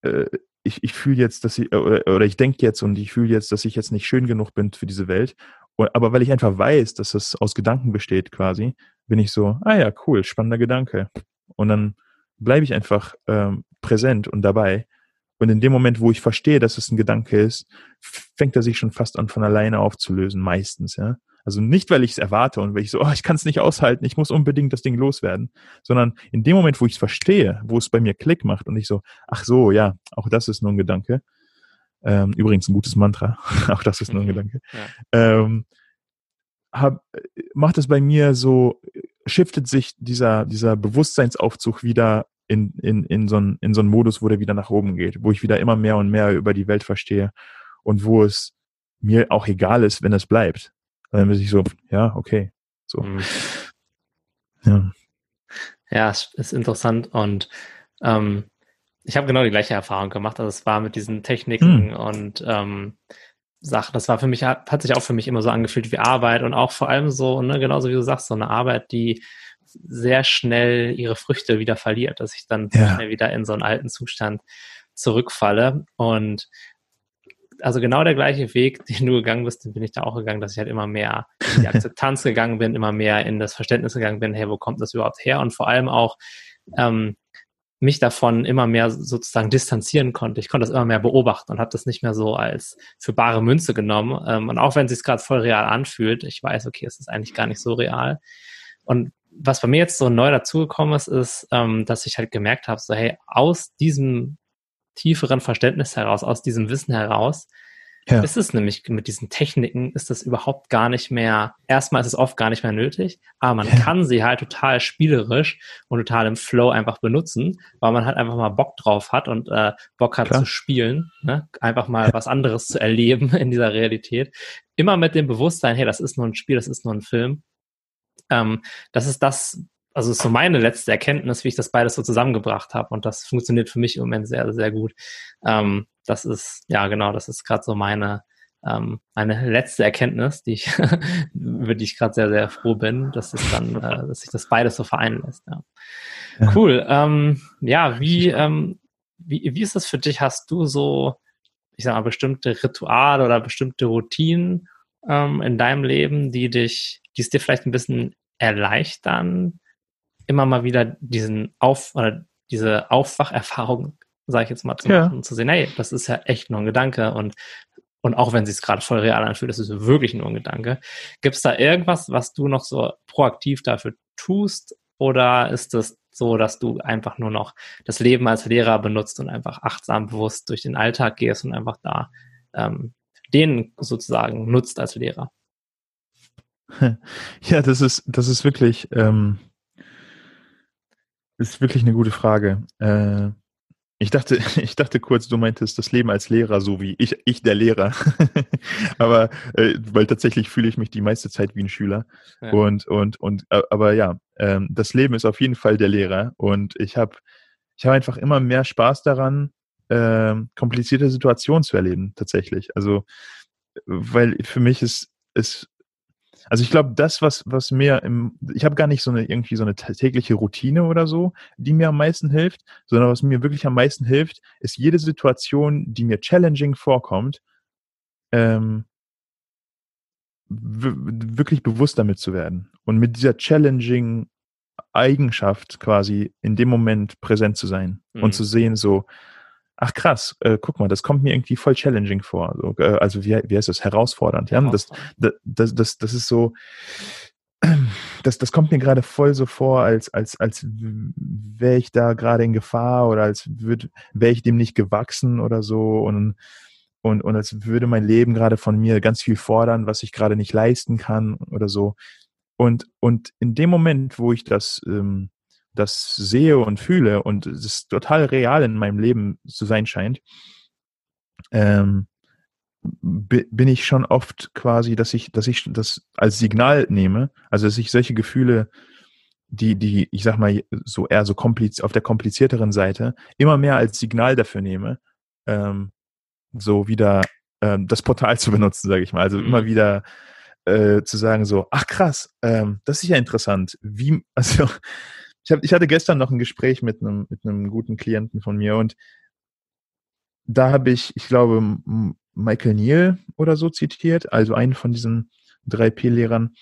äh, ich, ich fühle jetzt, dass ich, oder, oder ich denke jetzt und ich fühle jetzt, dass ich jetzt nicht schön genug bin für diese Welt. Aber weil ich einfach weiß, dass es aus Gedanken besteht quasi, bin ich so, ah ja, cool, spannender Gedanke. Und dann bleibe ich einfach ähm, präsent und dabei. Und in dem Moment, wo ich verstehe, dass es ein Gedanke ist, fängt er sich schon fast an von alleine aufzulösen, meistens, ja. Also nicht, weil ich es erwarte und weil ich so, oh, ich kann es nicht aushalten, ich muss unbedingt das Ding loswerden, sondern in dem Moment, wo ich es verstehe, wo es bei mir Klick macht und ich so, ach so, ja, auch das ist nur ein Gedanke. Ähm, übrigens ein gutes Mantra, auch das ist nur ein. Gedanke. Ja. Ähm, hab, macht es bei mir so, shiftet sich dieser, dieser Bewusstseinsaufzug wieder in, in, in, so einen, in so einen Modus, wo der wieder nach oben geht, wo ich wieder immer mehr und mehr über die Welt verstehe und wo es mir auch egal ist, wenn es bleibt. Und dann bin ich so, ja, okay. So. Mhm. Ja. Ja, es ist interessant und ähm, ich habe genau die gleiche Erfahrung gemacht. Also es war mit diesen Techniken mhm. und ähm, Sachen, das war für mich, hat, hat, sich auch für mich immer so angefühlt wie Arbeit und auch vor allem so, ne, genauso wie du sagst, so eine Arbeit, die sehr schnell ihre Früchte wieder verliert, dass ich dann ja. schnell wieder in so einen alten Zustand zurückfalle. Und also genau der gleiche Weg, den du gegangen bist, den bin ich da auch gegangen, dass ich halt immer mehr in die Akzeptanz gegangen bin, immer mehr in das Verständnis gegangen bin, hey, wo kommt das überhaupt her? Und vor allem auch ähm, mich davon immer mehr sozusagen distanzieren konnte. Ich konnte das immer mehr beobachten und habe das nicht mehr so als für bare Münze genommen. Ähm, und auch wenn es sich gerade voll real anfühlt, ich weiß, okay, es ist eigentlich gar nicht so real. Und was bei mir jetzt so neu dazugekommen ist, ist, ähm, dass ich halt gemerkt habe, so hey, aus diesem tieferen Verständnis heraus, aus diesem Wissen heraus, ja. ist es nämlich mit diesen Techniken, ist das überhaupt gar nicht mehr, erstmal ist es oft gar nicht mehr nötig, aber man ja. kann sie halt total spielerisch und total im Flow einfach benutzen, weil man halt einfach mal Bock drauf hat und äh, Bock hat Klar. zu spielen, ne? einfach mal ja. was anderes zu erleben in dieser Realität. Immer mit dem Bewusstsein, hey, das ist nur ein Spiel, das ist nur ein Film. Ähm, das ist das, also ist so meine letzte Erkenntnis, wie ich das beides so zusammengebracht habe. Und das funktioniert für mich im Moment sehr, sehr gut. Ähm, das ist, ja genau, das ist gerade so meine, ähm, meine letzte Erkenntnis, die ich, über die ich gerade sehr, sehr froh bin, dass es dann, äh, dass sich das beides so vereinen lässt. Ja. ja. Cool. Ähm, ja, wie, ähm, wie, wie ist das für dich? Hast du so, ich sag mal, bestimmte Rituale oder bestimmte Routinen ähm, in deinem Leben, die dich, die es dir vielleicht ein bisschen erleichtern, immer mal wieder diesen Auf oder diese Aufwacherfahrung, sage ich jetzt mal, zu machen, ja. zu sehen, hey, das ist ja echt nur ein Gedanke und und auch wenn es sich gerade voll real anfühlt, das ist wirklich nur ein Gedanke. Gibt es da irgendwas, was du noch so proaktiv dafür tust? Oder ist es so, dass du einfach nur noch das Leben als Lehrer benutzt und einfach achtsam bewusst durch den Alltag gehst und einfach da ähm, den sozusagen nutzt als Lehrer? Ja, das ist, das ist wirklich, ähm, ist wirklich eine gute Frage. Äh, ich dachte, ich dachte kurz, du meintest das Leben als Lehrer, so wie ich, ich der Lehrer. aber äh, weil tatsächlich fühle ich mich die meiste Zeit wie ein Schüler. Ja. Und und und äh, aber ja, ähm, das Leben ist auf jeden Fall der Lehrer. Und ich habe ich habe einfach immer mehr Spaß daran, äh, komplizierte Situationen zu erleben. Tatsächlich. Also weil für mich ist ist Also ich glaube, das, was, was mir im, ich habe gar nicht so eine irgendwie so eine tägliche Routine oder so, die mir am meisten hilft, sondern was mir wirklich am meisten hilft, ist jede Situation, die mir challenging vorkommt, ähm, wirklich bewusst damit zu werden und mit dieser challenging Eigenschaft quasi in dem Moment präsent zu sein mhm. und zu sehen so, ach krass, äh, guck mal, das kommt mir irgendwie voll challenging vor. So, äh, also wie, wie heißt das? Herausfordernd. Ja, das, das, das, das ist so, das, das kommt mir gerade voll so vor, als, als, als wäre ich da gerade in Gefahr oder als wäre ich dem nicht gewachsen oder so und, und, und als würde mein Leben gerade von mir ganz viel fordern, was ich gerade nicht leisten kann oder so. Und, und in dem Moment, wo ich das, ähm, das sehe und fühle und es total real in meinem Leben zu sein scheint, ähm, bin ich schon oft quasi, dass ich, dass ich das als Signal nehme, also dass ich solche Gefühle, die, die, ich sag mal, so eher so kompliz auf der komplizierteren Seite, immer mehr als Signal dafür nehme, ähm, so wieder ähm, das Portal zu benutzen, sage ich mal. Also immer mhm. wieder äh, zu sagen so, ach krass, ähm, das ist ja interessant. Wie, also ich, hab, ich hatte gestern noch ein Gespräch mit einem, mit einem guten Klienten von mir und da habe ich, ich glaube, Michael Neal oder so zitiert, also einen von diesen 3P-Lehrern,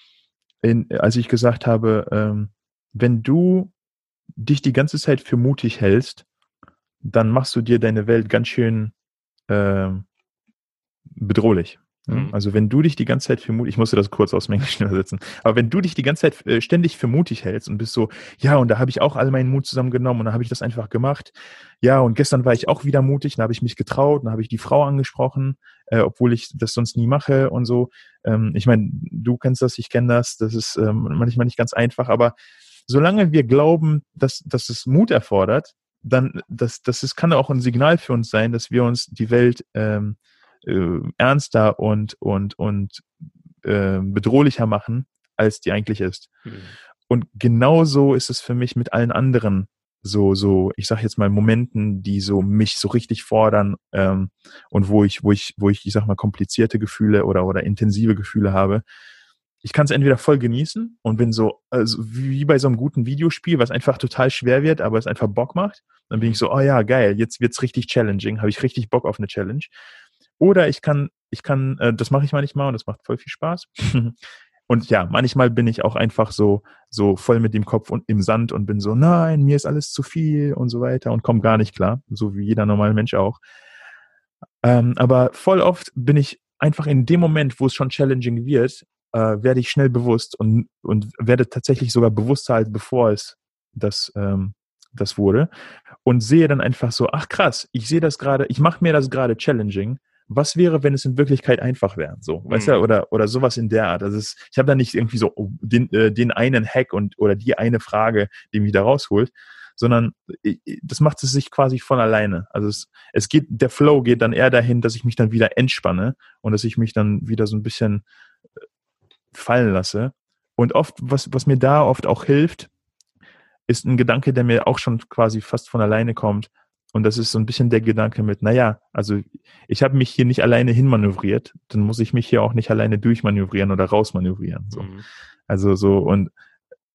als ich gesagt habe, ähm, wenn du dich die ganze Zeit für mutig hältst, dann machst du dir deine Welt ganz schön äh, bedrohlich. Mhm. Also wenn du dich die ganze Zeit für mutig, ich musste das kurz aus dem Englischen übersetzen, aber wenn du dich die ganze Zeit äh, ständig für mutig hältst und bist so, ja, und da habe ich auch all meinen Mut zusammengenommen und dann habe ich das einfach gemacht. Ja, und gestern war ich auch wieder mutig, dann habe ich mich getraut, dann habe ich die Frau angesprochen, äh, obwohl ich das sonst nie mache und so. Ähm, ich meine, du kennst das, ich kenne das, das ist ähm, manchmal nicht ganz einfach, aber solange wir glauben, dass, dass es Mut erfordert, dann, das, das ist, kann auch ein Signal für uns sein, dass wir uns die Welt ähm, äh, ernster und, und, und äh, bedrohlicher machen, als die eigentlich ist. Mhm. Und genauso ist es für mich mit allen anderen so, so, ich sag jetzt mal Momenten, die so mich so richtig fordern ähm, und wo ich, wo ich, wo ich, ich sag mal, komplizierte Gefühle oder, oder intensive Gefühle habe. Ich kann es entweder voll genießen und bin so, also wie bei so einem guten Videospiel, was einfach total schwer wird, aber es einfach Bock macht. Dann bin ich so, oh ja, geil, jetzt wird's richtig challenging, habe ich richtig Bock auf eine Challenge. Oder ich kann, ich kann, äh, das mache ich manchmal und das macht voll viel Spaß. und ja, manchmal bin ich auch einfach so, so voll mit dem Kopf und im Sand und bin so, nein, mir ist alles zu viel und so weiter und komme gar nicht klar, so wie jeder normale Mensch auch. Ähm, aber voll oft bin ich einfach in dem Moment, wo es schon challenging wird, äh, werde ich schnell bewusst und, und werde tatsächlich sogar bewusster, als bevor es das, ähm, das wurde. Und sehe dann einfach so, ach krass, ich sehe das gerade, ich mache mir das gerade challenging was wäre, wenn es in Wirklichkeit einfach wäre? So, mhm. weißt du, oder, oder sowas in der Art. Also es, ich habe da nicht irgendwie so oh, den, äh, den einen Hack und oder die eine Frage, die mich da rausholt, sondern das macht es sich quasi von alleine. Also es, es geht, der Flow geht dann eher dahin, dass ich mich dann wieder entspanne und dass ich mich dann wieder so ein bisschen äh, fallen lasse. Und oft, was, was mir da oft auch hilft, ist ein Gedanke, der mir auch schon quasi fast von alleine kommt. Und das ist so ein bisschen der Gedanke mit, naja, also ich habe mich hier nicht alleine hinmanövriert, dann muss ich mich hier auch nicht alleine durchmanövrieren oder rausmanövrieren. So. Mhm. Also so und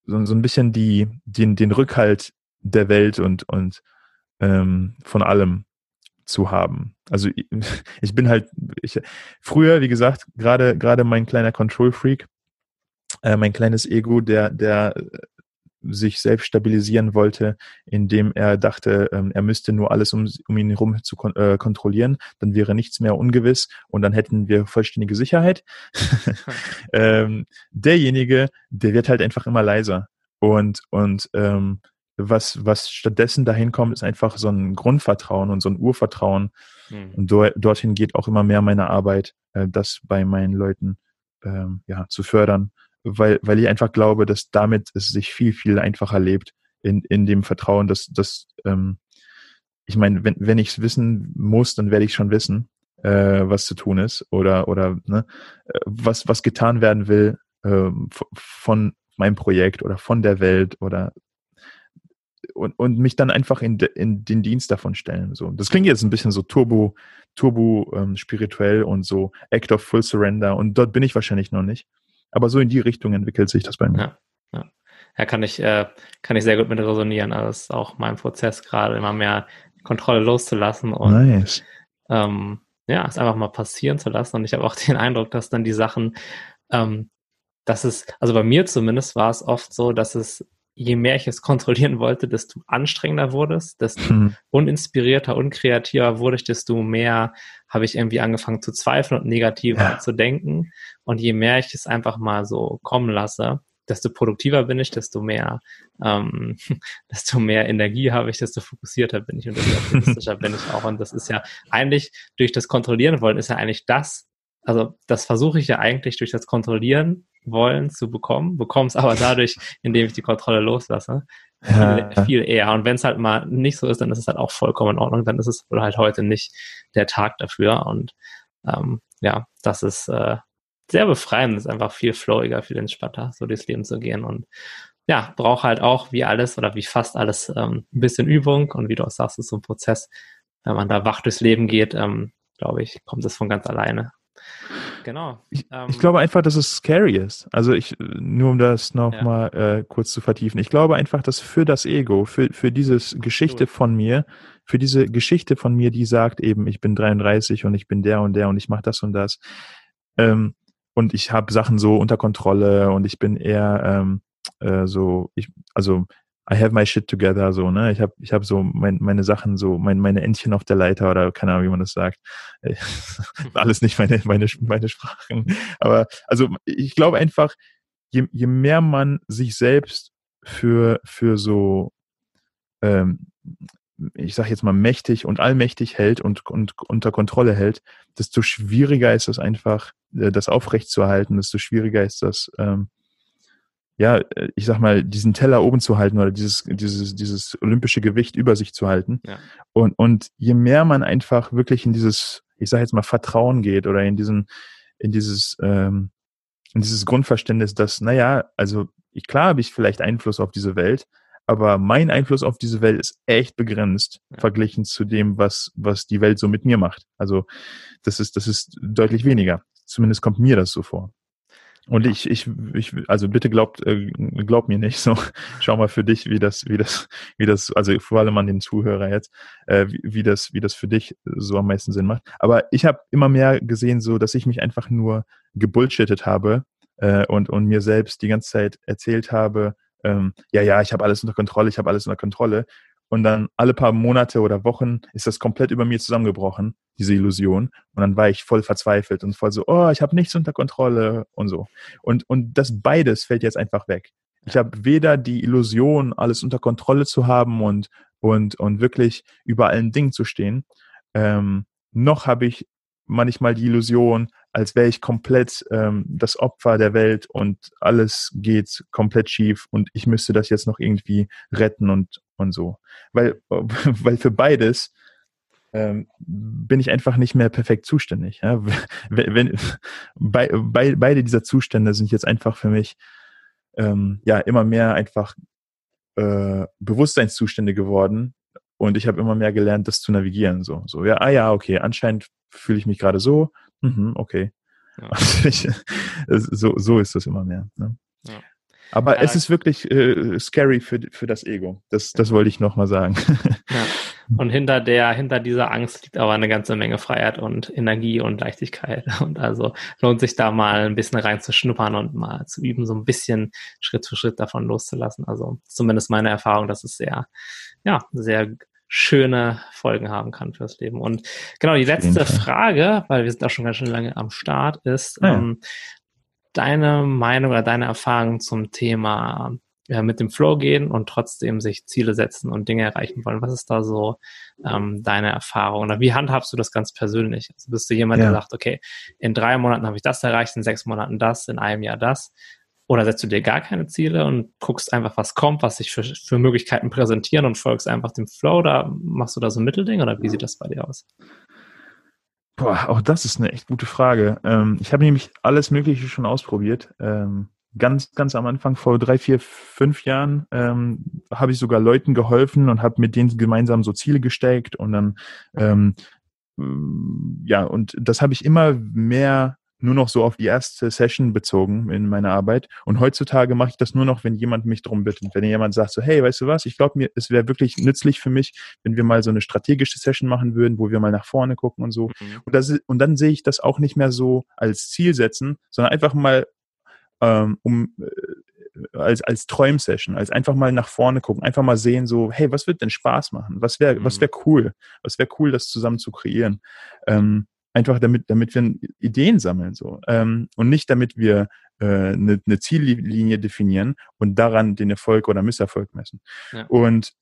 so, so ein bisschen die, den, den Rückhalt der Welt und, und ähm, von allem zu haben. Also ich, bin halt, ich, früher, wie gesagt, gerade gerade mein kleiner Control Freak, äh, mein kleines Ego, der der sich selbst stabilisieren wollte, indem er dachte, ähm, er müsste nur alles um, um ihn herum zu kon äh, kontrollieren, dann wäre nichts mehr ungewiss und dann hätten wir vollständige Sicherheit. ähm, derjenige, der wird halt einfach immer leiser und und ähm, was was stattdessen dahin kommt, ist einfach so ein Grundvertrauen und so ein Urvertrauen hm. und do dorthin geht auch immer mehr meine Arbeit, äh, das bei meinen Leuten ähm, ja zu fördern weil, weil ich einfach glaube, dass damit es sich viel, viel einfacher lebt in, in dem Vertrauen, dass, dass ähm, ich meine, wenn, wenn ich es wissen muss, dann werde ich schon wissen, äh, was zu tun ist oder, oder ne, äh, was, was getan werden will äh, von meinem Projekt oder von der Welt oder und, und mich dann einfach in, de, in den Dienst davon stellen. So, das klingt jetzt ein bisschen so turbo, turbo ähm, spirituell und so Act of Full Surrender und dort bin ich wahrscheinlich noch nicht. Aber so in die Richtung entwickelt sich das bei mir. Ja, ja. ja kann ich, äh, kann ich sehr gut mit resonieren. Also das ist auch mein Prozess gerade, immer mehr Kontrolle loszulassen und nice. ähm, ja, es einfach mal passieren zu lassen. Und ich habe auch den Eindruck, dass dann die Sachen, ähm, dass es, also bei mir zumindest war es oft so, dass es je mehr ich es kontrollieren wollte, desto anstrengender wurde es, desto hm. uninspirierter, unkreativer wurde ich, desto mehr habe ich irgendwie angefangen zu zweifeln und negativer ja. zu denken. Und je mehr ich es einfach mal so kommen lasse, desto produktiver bin ich, desto mehr, ähm, desto mehr Energie habe ich, desto fokussierter bin ich und desto optimistischer bin ich auch. Und das ist ja eigentlich durch das Kontrollieren wollen, ist ja eigentlich das, also das versuche ich ja eigentlich durch das Kontrollieren wollen zu bekommen, bekomme es aber dadurch, indem ich die Kontrolle loslasse, viel, ja. viel eher. Und wenn es halt mal nicht so ist, dann ist es halt auch vollkommen in Ordnung. Dann ist es halt heute nicht der Tag dafür. Und ähm, ja, das ist äh, sehr befreiend. Ist einfach viel flowiger, viel entspannter, so durchs Leben zu gehen. Und ja, braucht halt auch wie alles oder wie fast alles ähm, ein bisschen Übung. Und wie du auch sagst, ist so ein Prozess. Wenn man da wach durchs Leben geht, ähm, glaube ich, kommt es von ganz alleine. Genau. Ich, ähm, ich, glaube einfach, dass es scary ist. Also ich, nur um das nochmal ja. äh, kurz zu vertiefen. Ich glaube einfach, dass für das Ego, für, für dieses Geschichte von mir, für diese Geschichte von mir, die sagt eben, ich bin 33 und ich bin der und der und ich mache das und das. Ähm, und ich habe Sachen so unter Kontrolle und ich bin eher ähm, äh, so, ich, also I have my shit together, so, ne? Ich habe ich hab so mein, meine Sachen, so mein, meine Entchen auf der Leiter oder keine Ahnung, wie man das sagt. Alles nicht meine, meine, meine Sprachen. Aber also ich glaube einfach, je, je mehr man sich selbst für, für so, ähm, ich sage jetzt mal, mächtig und allmächtig hält und, und unter Kontrolle hält, desto schwieriger ist es einfach, äh, das aufrechtzuerhalten, desto schwieriger ist das, ähm, ja, äh, ich sag mal, diesen Teller oben zu halten oder dieses, dieses, dieses olympische Gewicht über sich zu halten. Ja. Und, und je mehr man einfach wirklich in dieses, ich sag jetzt mal, Vertrauen geht oder in diesen, in dieses, ähm, in dieses Grundverständnis, dass, naja, also ich, klar habe ich vielleicht Einfluss auf diese Welt, aber mein Einfluss auf diese Welt ist echt begrenzt, ja. verglichen zu dem, was, was die Welt so mit mir macht. Also das ist, das ist deutlich weniger. Zumindest kommt mir das so vor. Und ich, ich, ich, also bitte glaubt, äh, glaub mir nicht. So, schau mal für dich, wie das, wie das, wie das, also vor allem an den Zuhörer jetzt, äh, wie, wie das, wie das für dich so am meisten Sinn macht. Aber ich habe immer mehr gesehen, so, dass ich mich einfach nur gebullshittet habe äh, und und mir selbst die ganze Zeit erzählt habe, ähm, ja, ja, ich habe alles unter Kontrolle, ich habe alles unter Kontrolle. Und dann alle paar Monate oder Wochen ist das komplett über mir zusammengebrochen, diese Illusion. Und dann war ich voll verzweifelt und voll so, oh, ich habe nichts unter Kontrolle und so. Und, und das beides fällt jetzt einfach weg. Ich habe weder die Illusion, alles unter Kontrolle zu haben und, und, und wirklich über allen Dingen zu stehen, ähm, noch habe ich manchmal die Illusion, als wäre ich komplett ähm, das Opfer der Welt und alles geht komplett schief und ich müsste das jetzt noch irgendwie retten und, und so. Weil, weil für beides ähm, bin ich einfach nicht mehr perfekt zuständig. Ja? Wenn, wenn, bei, bei, beide dieser Zustände sind jetzt einfach für mich ähm, ja immer mehr einfach äh, Bewusstseinszustände geworden, und ich habe immer mehr gelernt, das zu navigieren. So, so ja, ah ja, okay, anscheinend fühle ich mich gerade so. Mhm, okay. Ja. Also ich, so, so ist das immer mehr. Ne? Ja. Aber ja, es ist wirklich äh, scary für, für das Ego. Das, das wollte ich nochmal sagen. Ja. Und hinter der, hinter dieser Angst liegt aber eine ganze Menge Freiheit und Energie und Leichtigkeit. Und also lohnt sich da mal ein bisschen reinzuschnuppern und mal zu üben, so ein bisschen Schritt für Schritt davon loszulassen. Also zumindest meine Erfahrung, dass es sehr, ja, sehr schöne Folgen haben kann fürs Leben. Und genau, die letzte Frage, weil wir sind auch schon ganz schön lange am Start, ist ah, ja. ähm, deine Meinung oder deine Erfahrung zum Thema ja, mit dem Flow gehen und trotzdem sich Ziele setzen und Dinge erreichen wollen. Was ist da so ähm, deine Erfahrung? Oder wie handhabst du das ganz persönlich? Also bist du jemand, ja. der sagt, okay, in drei Monaten habe ich das erreicht, in sechs Monaten das, in einem Jahr das? Oder setzt du dir gar keine Ziele und guckst einfach, was kommt, was sich für, für Möglichkeiten präsentieren und folgst einfach dem Flow? Oder machst du da so ein Mittelding oder wie sieht das bei dir aus? Boah, auch das ist eine echt gute Frage. Ähm, ich habe nämlich alles Mögliche schon ausprobiert. Ähm, ganz, ganz am Anfang, vor drei, vier, fünf Jahren, ähm, habe ich sogar Leuten geholfen und habe mit denen gemeinsam so Ziele gesteckt und dann, ähm, ja, und das habe ich immer mehr nur noch so auf die erste Session bezogen in meiner Arbeit. Und heutzutage mache ich das nur noch, wenn jemand mich drum bittet. Wenn jemand sagt so, hey, weißt du was, ich glaube mir, es wäre wirklich nützlich für mich, wenn wir mal so eine strategische Session machen würden, wo wir mal nach vorne gucken und so. Mhm. Und, das, und dann sehe ich das auch nicht mehr so als Ziel setzen, sondern einfach mal ähm, um äh, als als Träum-Session, als einfach mal nach vorne gucken, einfach mal sehen, so, hey, was wird denn Spaß machen? Was wäre, mhm. was wäre cool? Was wäre cool, das zusammen zu kreieren? Ähm, einfach damit, damit wir Ideen sammeln so ähm, und nicht damit wir äh, eine, eine Ziellinie definieren und daran den Erfolg oder Misserfolg messen. Ja. Und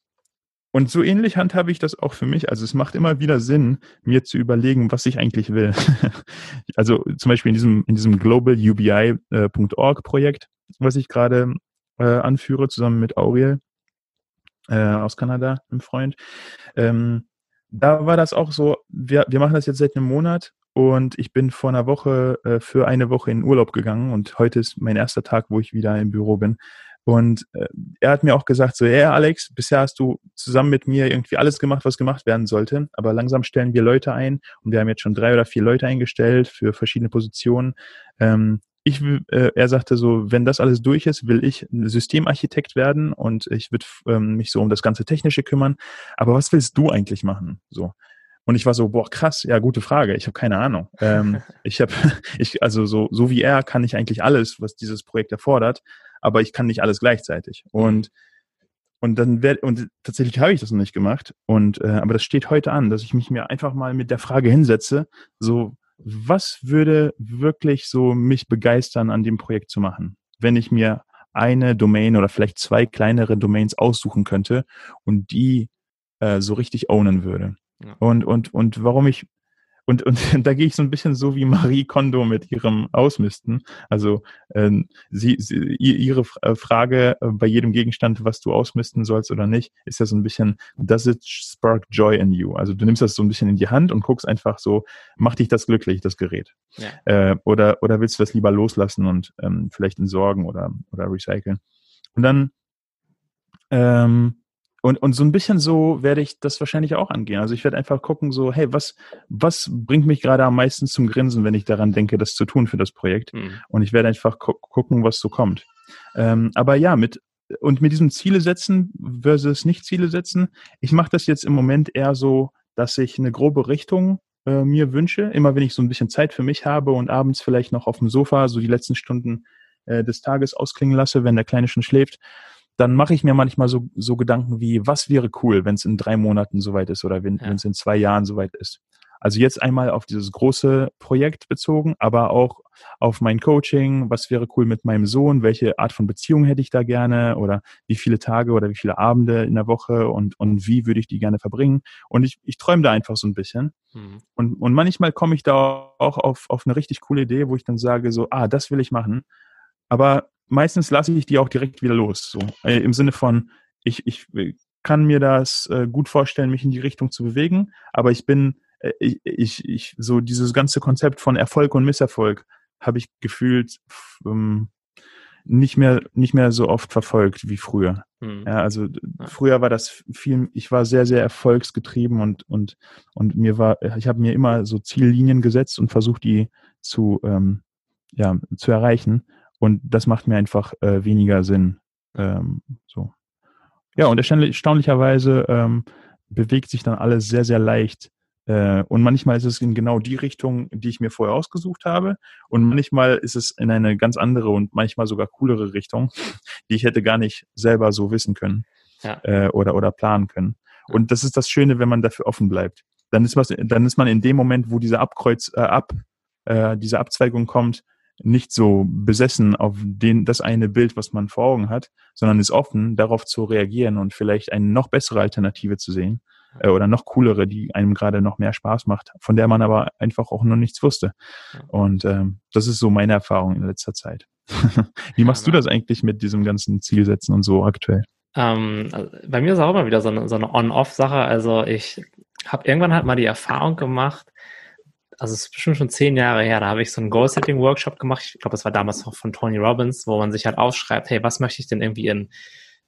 und so ähnlich handhabe ich das auch für mich. Also es macht immer wieder Sinn, mir zu überlegen, was ich eigentlich will. also zum Beispiel in diesem, in diesem globalubi.org Projekt, was ich gerade äh, anführe, zusammen mit Auriel äh, aus Kanada, einem Freund. Ähm, da war das auch so, wir, wir machen das jetzt seit einem Monat und ich bin vor einer Woche äh, für eine Woche in Urlaub gegangen und heute ist mein erster Tag, wo ich wieder im Büro bin. Und äh, er hat mir auch gesagt, so, ja, Alex, bisher hast du zusammen mit mir irgendwie alles gemacht, was gemacht werden sollte, aber langsam stellen wir Leute ein und wir haben jetzt schon drei oder vier Leute eingestellt für verschiedene Positionen. Ähm, ich, äh, er sagte so, wenn das alles durch ist, will ich Systemarchitekt werden und ich würde ähm, mich so um das ganze Technische kümmern. Aber was willst du eigentlich machen? So. Und ich war so, boah, krass, ja, gute Frage. Ich habe keine Ahnung. Ähm, ich habe, ich, also so, so wie er kann ich eigentlich alles, was dieses Projekt erfordert, aber ich kann nicht alles gleichzeitig. Und und dann werde und tatsächlich habe ich das noch nicht gemacht. Und äh, aber das steht heute an, dass ich mich mir einfach mal mit der Frage hinsetze, so was würde wirklich so mich begeistern, an dem Projekt zu machen, wenn ich mir eine Domain oder vielleicht zwei kleinere Domains aussuchen könnte und die äh, so richtig ownen würde. Ja. Und, und, und warum ich und, und da gehe ich so ein bisschen so wie Marie Kondo mit ihrem Ausmisten. Also ähm, sie, sie, ihre äh, Frage äh, bei jedem Gegenstand, was du ausmisten sollst oder nicht, ist ja so ein bisschen, does it spark joy in you? Also du nimmst das so ein bisschen in die Hand und guckst einfach so, macht dich das glücklich, das Gerät? Ja. Äh, oder, oder willst du das lieber loslassen und ähm, vielleicht entsorgen oder, oder recyceln? Und dann ähm, und, und so ein bisschen so werde ich das wahrscheinlich auch angehen. Also ich werde einfach gucken, so, hey, was, was bringt mich gerade am meisten zum Grinsen, wenn ich daran denke, das zu tun für das Projekt? Mhm. Und ich werde einfach gu gucken, was so kommt. Ähm, aber ja, mit, und mit diesem Ziele setzen versus nicht Ziele setzen, ich mache das jetzt im Moment eher so, dass ich eine grobe Richtung äh, mir wünsche, immer wenn ich so ein bisschen Zeit für mich habe und abends vielleicht noch auf dem Sofa so die letzten Stunden äh, des Tages ausklingen lasse, wenn der Kleine schon schläft, dann mache ich mir manchmal so, so Gedanken wie, was wäre cool, wenn es in drei Monaten soweit ist oder wenn ja. es in zwei Jahren soweit ist. Also jetzt einmal auf dieses große Projekt bezogen, aber auch auf mein Coaching. Was wäre cool mit meinem Sohn? Welche Art von Beziehung hätte ich da gerne? Oder wie viele Tage oder wie viele Abende in der Woche und, und wie würde ich die gerne verbringen? Und ich, ich träume da einfach so ein bisschen. Mhm. Und, und manchmal komme ich da auch auf, auf eine richtig coole Idee, wo ich dann sage so, ah, das will ich machen. Aber meistens lasse ich die auch direkt wieder los. So. Äh, Im Sinne von, ich, ich kann mir das äh, gut vorstellen, mich in die Richtung zu bewegen, aber ich bin, äh, ich, ich, so dieses ganze Konzept von Erfolg und Misserfolg habe ich gefühlt ähm, nicht mehr, nicht mehr so oft verfolgt wie früher. Hm. Ja, also früher war das viel, ich war sehr, sehr erfolgsgetrieben und, und, und mir war, ich habe mir immer so Ziellinien gesetzt und versucht, die zu, ähm, ja, zu erreichen. Und das macht mir einfach äh, weniger Sinn. Ähm, so. Ja, und erstaunlicherweise ähm, bewegt sich dann alles sehr, sehr leicht. Äh, und manchmal ist es in genau die Richtung, die ich mir vorher ausgesucht habe. Und manchmal ist es in eine ganz andere und manchmal sogar coolere Richtung, die ich hätte gar nicht selber so wissen können ja. äh, oder, oder planen können. Und das ist das Schöne, wenn man dafür offen bleibt. Dann ist was, dann ist man in dem Moment, wo diese Abkreuz, äh, ab, äh, diese Abzweigung kommt, nicht so besessen auf den, das eine Bild, was man vor Augen hat, sondern ist offen, darauf zu reagieren und vielleicht eine noch bessere Alternative zu sehen äh, oder noch coolere, die einem gerade noch mehr Spaß macht, von der man aber einfach auch noch nichts wusste. Und ähm, das ist so meine Erfahrung in letzter Zeit. Wie machst du das eigentlich mit diesem ganzen Zielsetzen und so aktuell? Ähm, bei mir ist auch immer wieder so eine, so eine On-Off-Sache. Also ich habe irgendwann halt mal die Erfahrung gemacht, also es ist bestimmt schon zehn Jahre her, da habe ich so einen Goal-Setting-Workshop gemacht. Ich glaube, es war damals noch von Tony Robbins, wo man sich halt ausschreibt, hey, was möchte ich denn irgendwie in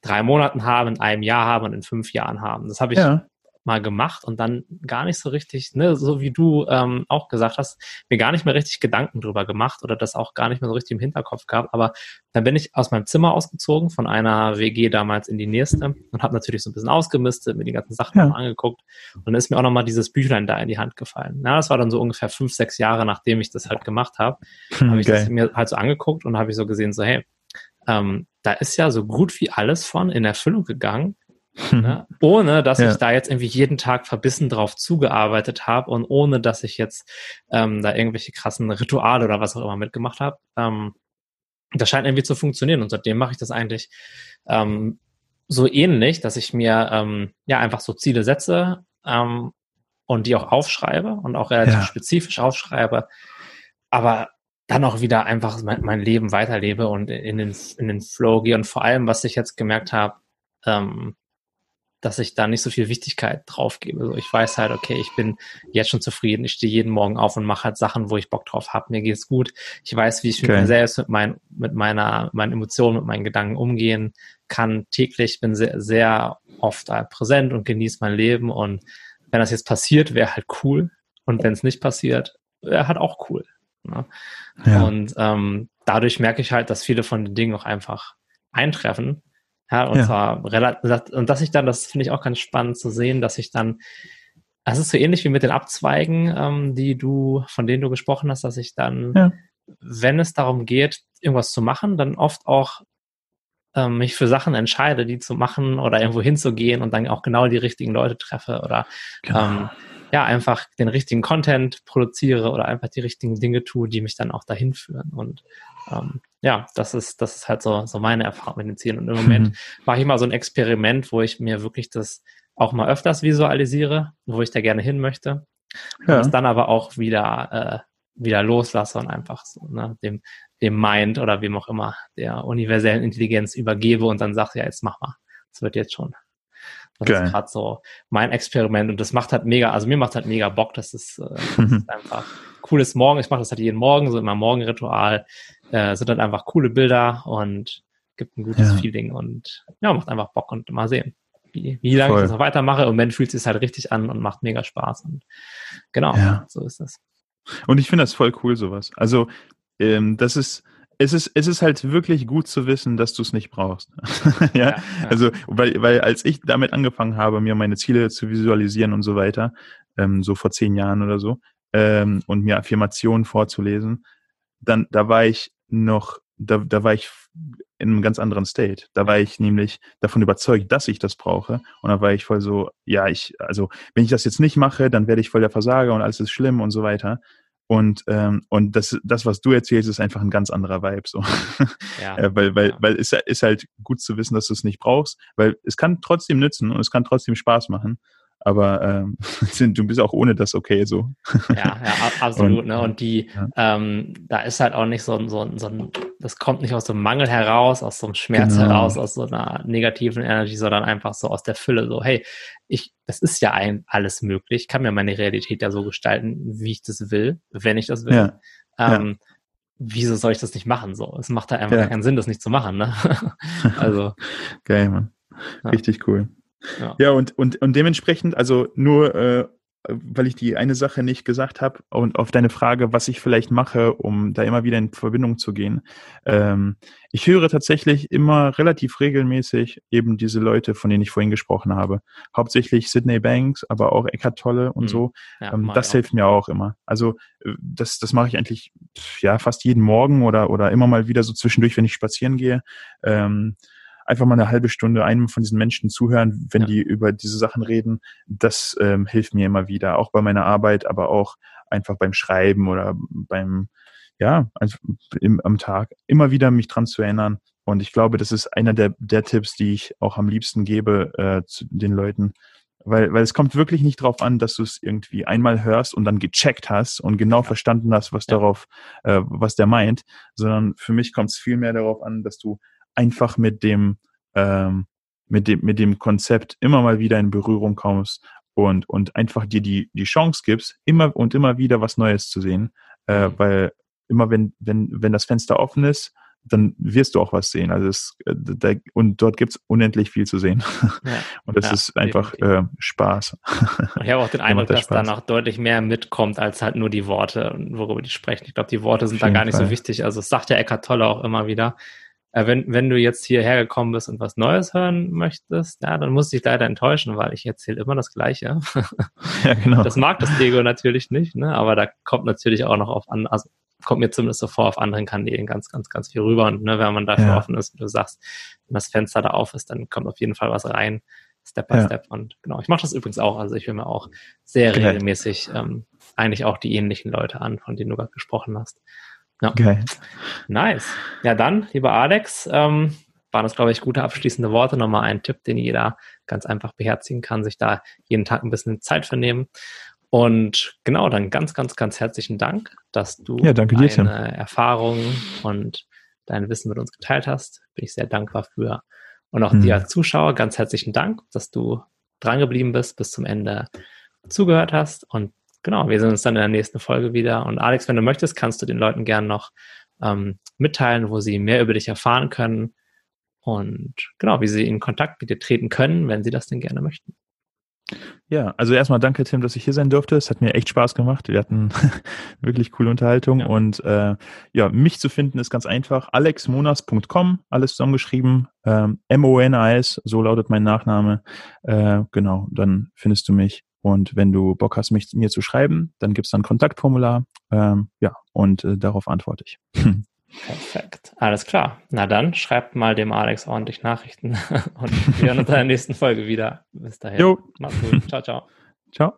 drei Monaten haben, in einem Jahr haben und in fünf Jahren haben. Das habe ich ja. Mal gemacht und dann gar nicht so richtig, ne, so wie du ähm, auch gesagt hast, mir gar nicht mehr richtig Gedanken drüber gemacht oder das auch gar nicht mehr so richtig im Hinterkopf gehabt. Aber dann bin ich aus meinem Zimmer ausgezogen, von einer WG damals in die nächste und habe natürlich so ein bisschen ausgemistet, mir die ganzen Sachen ja. angeguckt und dann ist mir auch nochmal dieses Büchlein da in die Hand gefallen. Ja, das war dann so ungefähr fünf, sechs Jahre, nachdem ich das halt gemacht habe, hm, habe ich das mir halt so angeguckt und habe ich so gesehen, so hey, ähm, da ist ja so gut wie alles von in Erfüllung gegangen, ne? ohne dass ja. ich da jetzt irgendwie jeden Tag verbissen drauf zugearbeitet habe und ohne dass ich jetzt ähm, da irgendwelche krassen Rituale oder was auch immer mitgemacht habe. Ähm, das scheint irgendwie zu funktionieren und seitdem mache ich das eigentlich ähm, so ähnlich, dass ich mir ähm, ja einfach so Ziele setze ähm, und die auch aufschreibe und auch relativ ja. spezifisch aufschreibe, aber dann auch wieder einfach mein, mein, Leben weiterlebe und in den, in den Flow gehe und vor allem, was ich jetzt gemerkt habe, ähm, dass ich da nicht so viel Wichtigkeit drauf gebe. Also ich weiß halt, okay, ich bin jetzt schon zufrieden, ich stehe jeden Morgen auf und mache halt Sachen, wo ich Bock drauf habe, mir geht's gut. Ich weiß, wie ich okay. mit mir selbst, mit, mein, mit meiner, meinen Emotionen, mit meinen Gedanken umgehen kann täglich, bin sehr, sehr oft halt präsent und genieße mein Leben und wenn das jetzt passiert, wäre halt cool und wenn es nicht passiert, wäre halt auch cool. Ne? Ja. Und ähm, dadurch merke ich halt, dass viele von den Dingen auch einfach eintreffen ja, und ja. zwar relativ, und dass ich dann, das finde ich auch ganz spannend zu sehen, dass ich dann, das ist so ähnlich wie mit den Abzweigen, ähm, die du, von denen du gesprochen hast, dass ich dann, ja. wenn es darum geht, irgendwas zu machen, dann oft auch ähm, mich für Sachen entscheide, die zu machen oder irgendwo hinzugehen und dann auch genau die richtigen Leute treffe oder genau. ähm, ja, einfach den richtigen Content produziere oder einfach die richtigen Dinge tue, die mich dann auch dahin führen. Und ähm, ja, das ist, das ist halt so, so meine Erfahrung mit den Zielen. Und im Moment mhm. mache ich mal so ein Experiment, wo ich mir wirklich das auch mal öfters visualisiere, wo ich da gerne hin möchte. Ja. Und es dann aber auch wieder, äh, wieder loslasse und einfach so, ne, dem, dem Mind oder wem auch immer, der universellen Intelligenz übergebe und dann sage, ja, jetzt mach mal. Das wird jetzt schon. Das Geil. ist gerade so mein Experiment und das macht halt mega, also mir macht halt mega Bock. Das ist, äh, das ist einfach cooles Morgen. Ich mache das halt jeden Morgen, so immer Morgenritual. Äh, sind dann einfach coole Bilder und gibt ein gutes ja. Feeling und ja, macht einfach Bock und mal sehen, wie, wie lange Voll. ich das noch weitermache. Und dann fühlt es sich halt richtig an und macht mega Spaß. Und genau, ja. so ist das. Und ich finde das voll cool, sowas. Also, ähm, das ist, es ist, es ist halt wirklich gut zu wissen, dass du es nicht brauchst. ja? ja? also, weil, weil als ich damit angefangen habe, mir meine Ziele zu visualisieren und so weiter, ähm, so vor zehn Jahren oder so, ähm, und mir Affirmationen vorzulesen, dann, da war ich noch, da, da war ich in einem ganz anderen State. Da war ich nämlich davon überzeugt, dass ich das brauche. Und da war ich voll so, ja, ich, also, wenn ich das jetzt nicht mache, dann werde ich voll der Versager und alles ist schlimm und so weiter. Und, ähm, und das, das, was du erzählst, ist einfach ein ganz anderer Vibe. So. Ja, äh, weil weil, ja. weil es ist halt gut zu wissen, dass du es nicht brauchst, weil es kann trotzdem nützen und es kann trotzdem Spaß machen aber ähm, du bist auch ohne das okay so. Ja, ja absolut. Und, ne? und die, ja. ähm, da ist halt auch nicht so, so, so ein, das kommt nicht aus so einem Mangel heraus, aus so einem Schmerz genau. heraus, aus so einer negativen Energie, sondern einfach so aus der Fülle. So, hey, ich, das ist ja ein, alles möglich. Ich kann mir meine Realität ja so gestalten, wie ich das will, wenn ich das will. Ja. Ähm, ja. Wieso soll ich das nicht machen? So, es macht halt einfach ja. keinen Sinn, das nicht zu machen. Ne? also geil, Mann. Richtig cool. Ja, ja und, und, und dementsprechend, also nur, äh, weil ich die eine Sache nicht gesagt habe und auf deine Frage, was ich vielleicht mache, um da immer wieder in Verbindung zu gehen. Ähm, ich höre tatsächlich immer relativ regelmäßig eben diese Leute, von denen ich vorhin gesprochen habe. Hauptsächlich Sydney Banks, aber auch Eckhart Tolle und mhm. so. Ja, ähm, das hilft mir auch immer. Also äh, das, das mache ich eigentlich ja fast jeden Morgen oder, oder immer mal wieder so zwischendurch, wenn ich spazieren gehe. Ähm, einfach mal eine halbe Stunde einem von diesen Menschen zuhören, wenn ja. die über diese Sachen reden. Das ähm, hilft mir immer wieder, auch bei meiner Arbeit, aber auch einfach beim Schreiben oder beim, ja, also im, am Tag, immer wieder mich dran zu erinnern. Und ich glaube, das ist einer der, der Tipps, die ich auch am liebsten gebe äh, zu den Leuten. Weil, weil es kommt wirklich nicht darauf an, dass du es irgendwie einmal hörst und dann gecheckt hast und genau verstanden hast, was ja. darauf, äh, was der meint, sondern für mich kommt es viel mehr darauf an, dass du einfach mit dem, ähm, mit dem, mit dem Konzept immer mal wieder in Berührung kommst und, und einfach dir die, die Chance gibst, immer und immer wieder was Neues zu sehen, äh, mhm. weil immer wenn, wenn, wenn das Fenster offen ist, dann wirst du auch was sehen. Also es, äh, da, und dort gibt's unendlich viel zu sehen. Ja, und das ja, ist einfach äh, Spaß. ich habe auch den Eindruck, dass da noch deutlich mehr mitkommt als halt nur die Worte, worüber die sprechen. Ich glaube, die Worte sind da gar nicht Fall. so wichtig. Also es sagt ja Eckart Tolle auch immer wieder. Äh, wenn, wenn du jetzt hierher gekommen bist und was Neues hören möchtest, ja, dann muss ich leider enttäuschen, weil ich erzähle immer das Gleiche. ja, genau. Das mag das Ego natürlich nicht, ne? aber da kommt natürlich auch noch auf an, also kommt mir zumindest so vor, auf anderen Kanälen ganz, ganz, ganz viel rüber. Und ne, wenn man dafür ja. offen ist, wie du sagst, wenn das Fenster da auf ist, dann kommt auf jeden Fall was rein, Step by ja. Step. Und genau, ich mache das übrigens auch. Also ich will mir auch sehr regelmäßig ähm, eigentlich auch die ähnlichen Leute an, von denen du gerade gesprochen hast. Ja. Okay. Nice. Ja, dann, lieber Alex, ähm, waren das, glaube ich, gute abschließende Worte. Nochmal ein Tipp, den jeder ganz einfach beherzigen kann, sich da jeden Tag ein bisschen Zeit für nehmen. Und genau, dann ganz, ganz, ganz herzlichen Dank, dass du ja, danke deine dir, Erfahrungen und dein Wissen mit uns geteilt hast. Bin ich sehr dankbar für. Und auch mhm. dir als Zuschauer ganz herzlichen Dank, dass du drangeblieben bist, bis zum Ende zugehört hast. Und genau, wir sehen uns dann in der nächsten Folge wieder. Und Alex, wenn du möchtest, kannst du den Leuten gern noch ähm, mitteilen, wo sie mehr über dich erfahren können und genau, wie sie in Kontakt mit dir treten können, wenn sie das denn gerne möchten. Ja, also erstmal danke, Tim, dass ich hier sein durfte. Es hat mir echt Spaß gemacht. Wir hatten wirklich coole Unterhaltung. Ja. Und äh, ja, mich zu finden ist ganz einfach. alexmonas.com, alles zusammengeschrieben. Ähm, M-O-N-A-S, so lautet mein Nachname. Äh, genau, dann findest du mich. Und wenn du Bock hast, mich mir zu schreiben, dann gibt's dann ein Kontaktformular. Ähm, ja, und äh, darauf antworte ich. Perfekt. Alles klar. Na dann, schreibt mal dem Alex ordentlich Nachrichten und wir hören uns in der nächsten Folge wieder. Bis dahin. Jo. Mach's gut. Ciao, ciao. Ciao.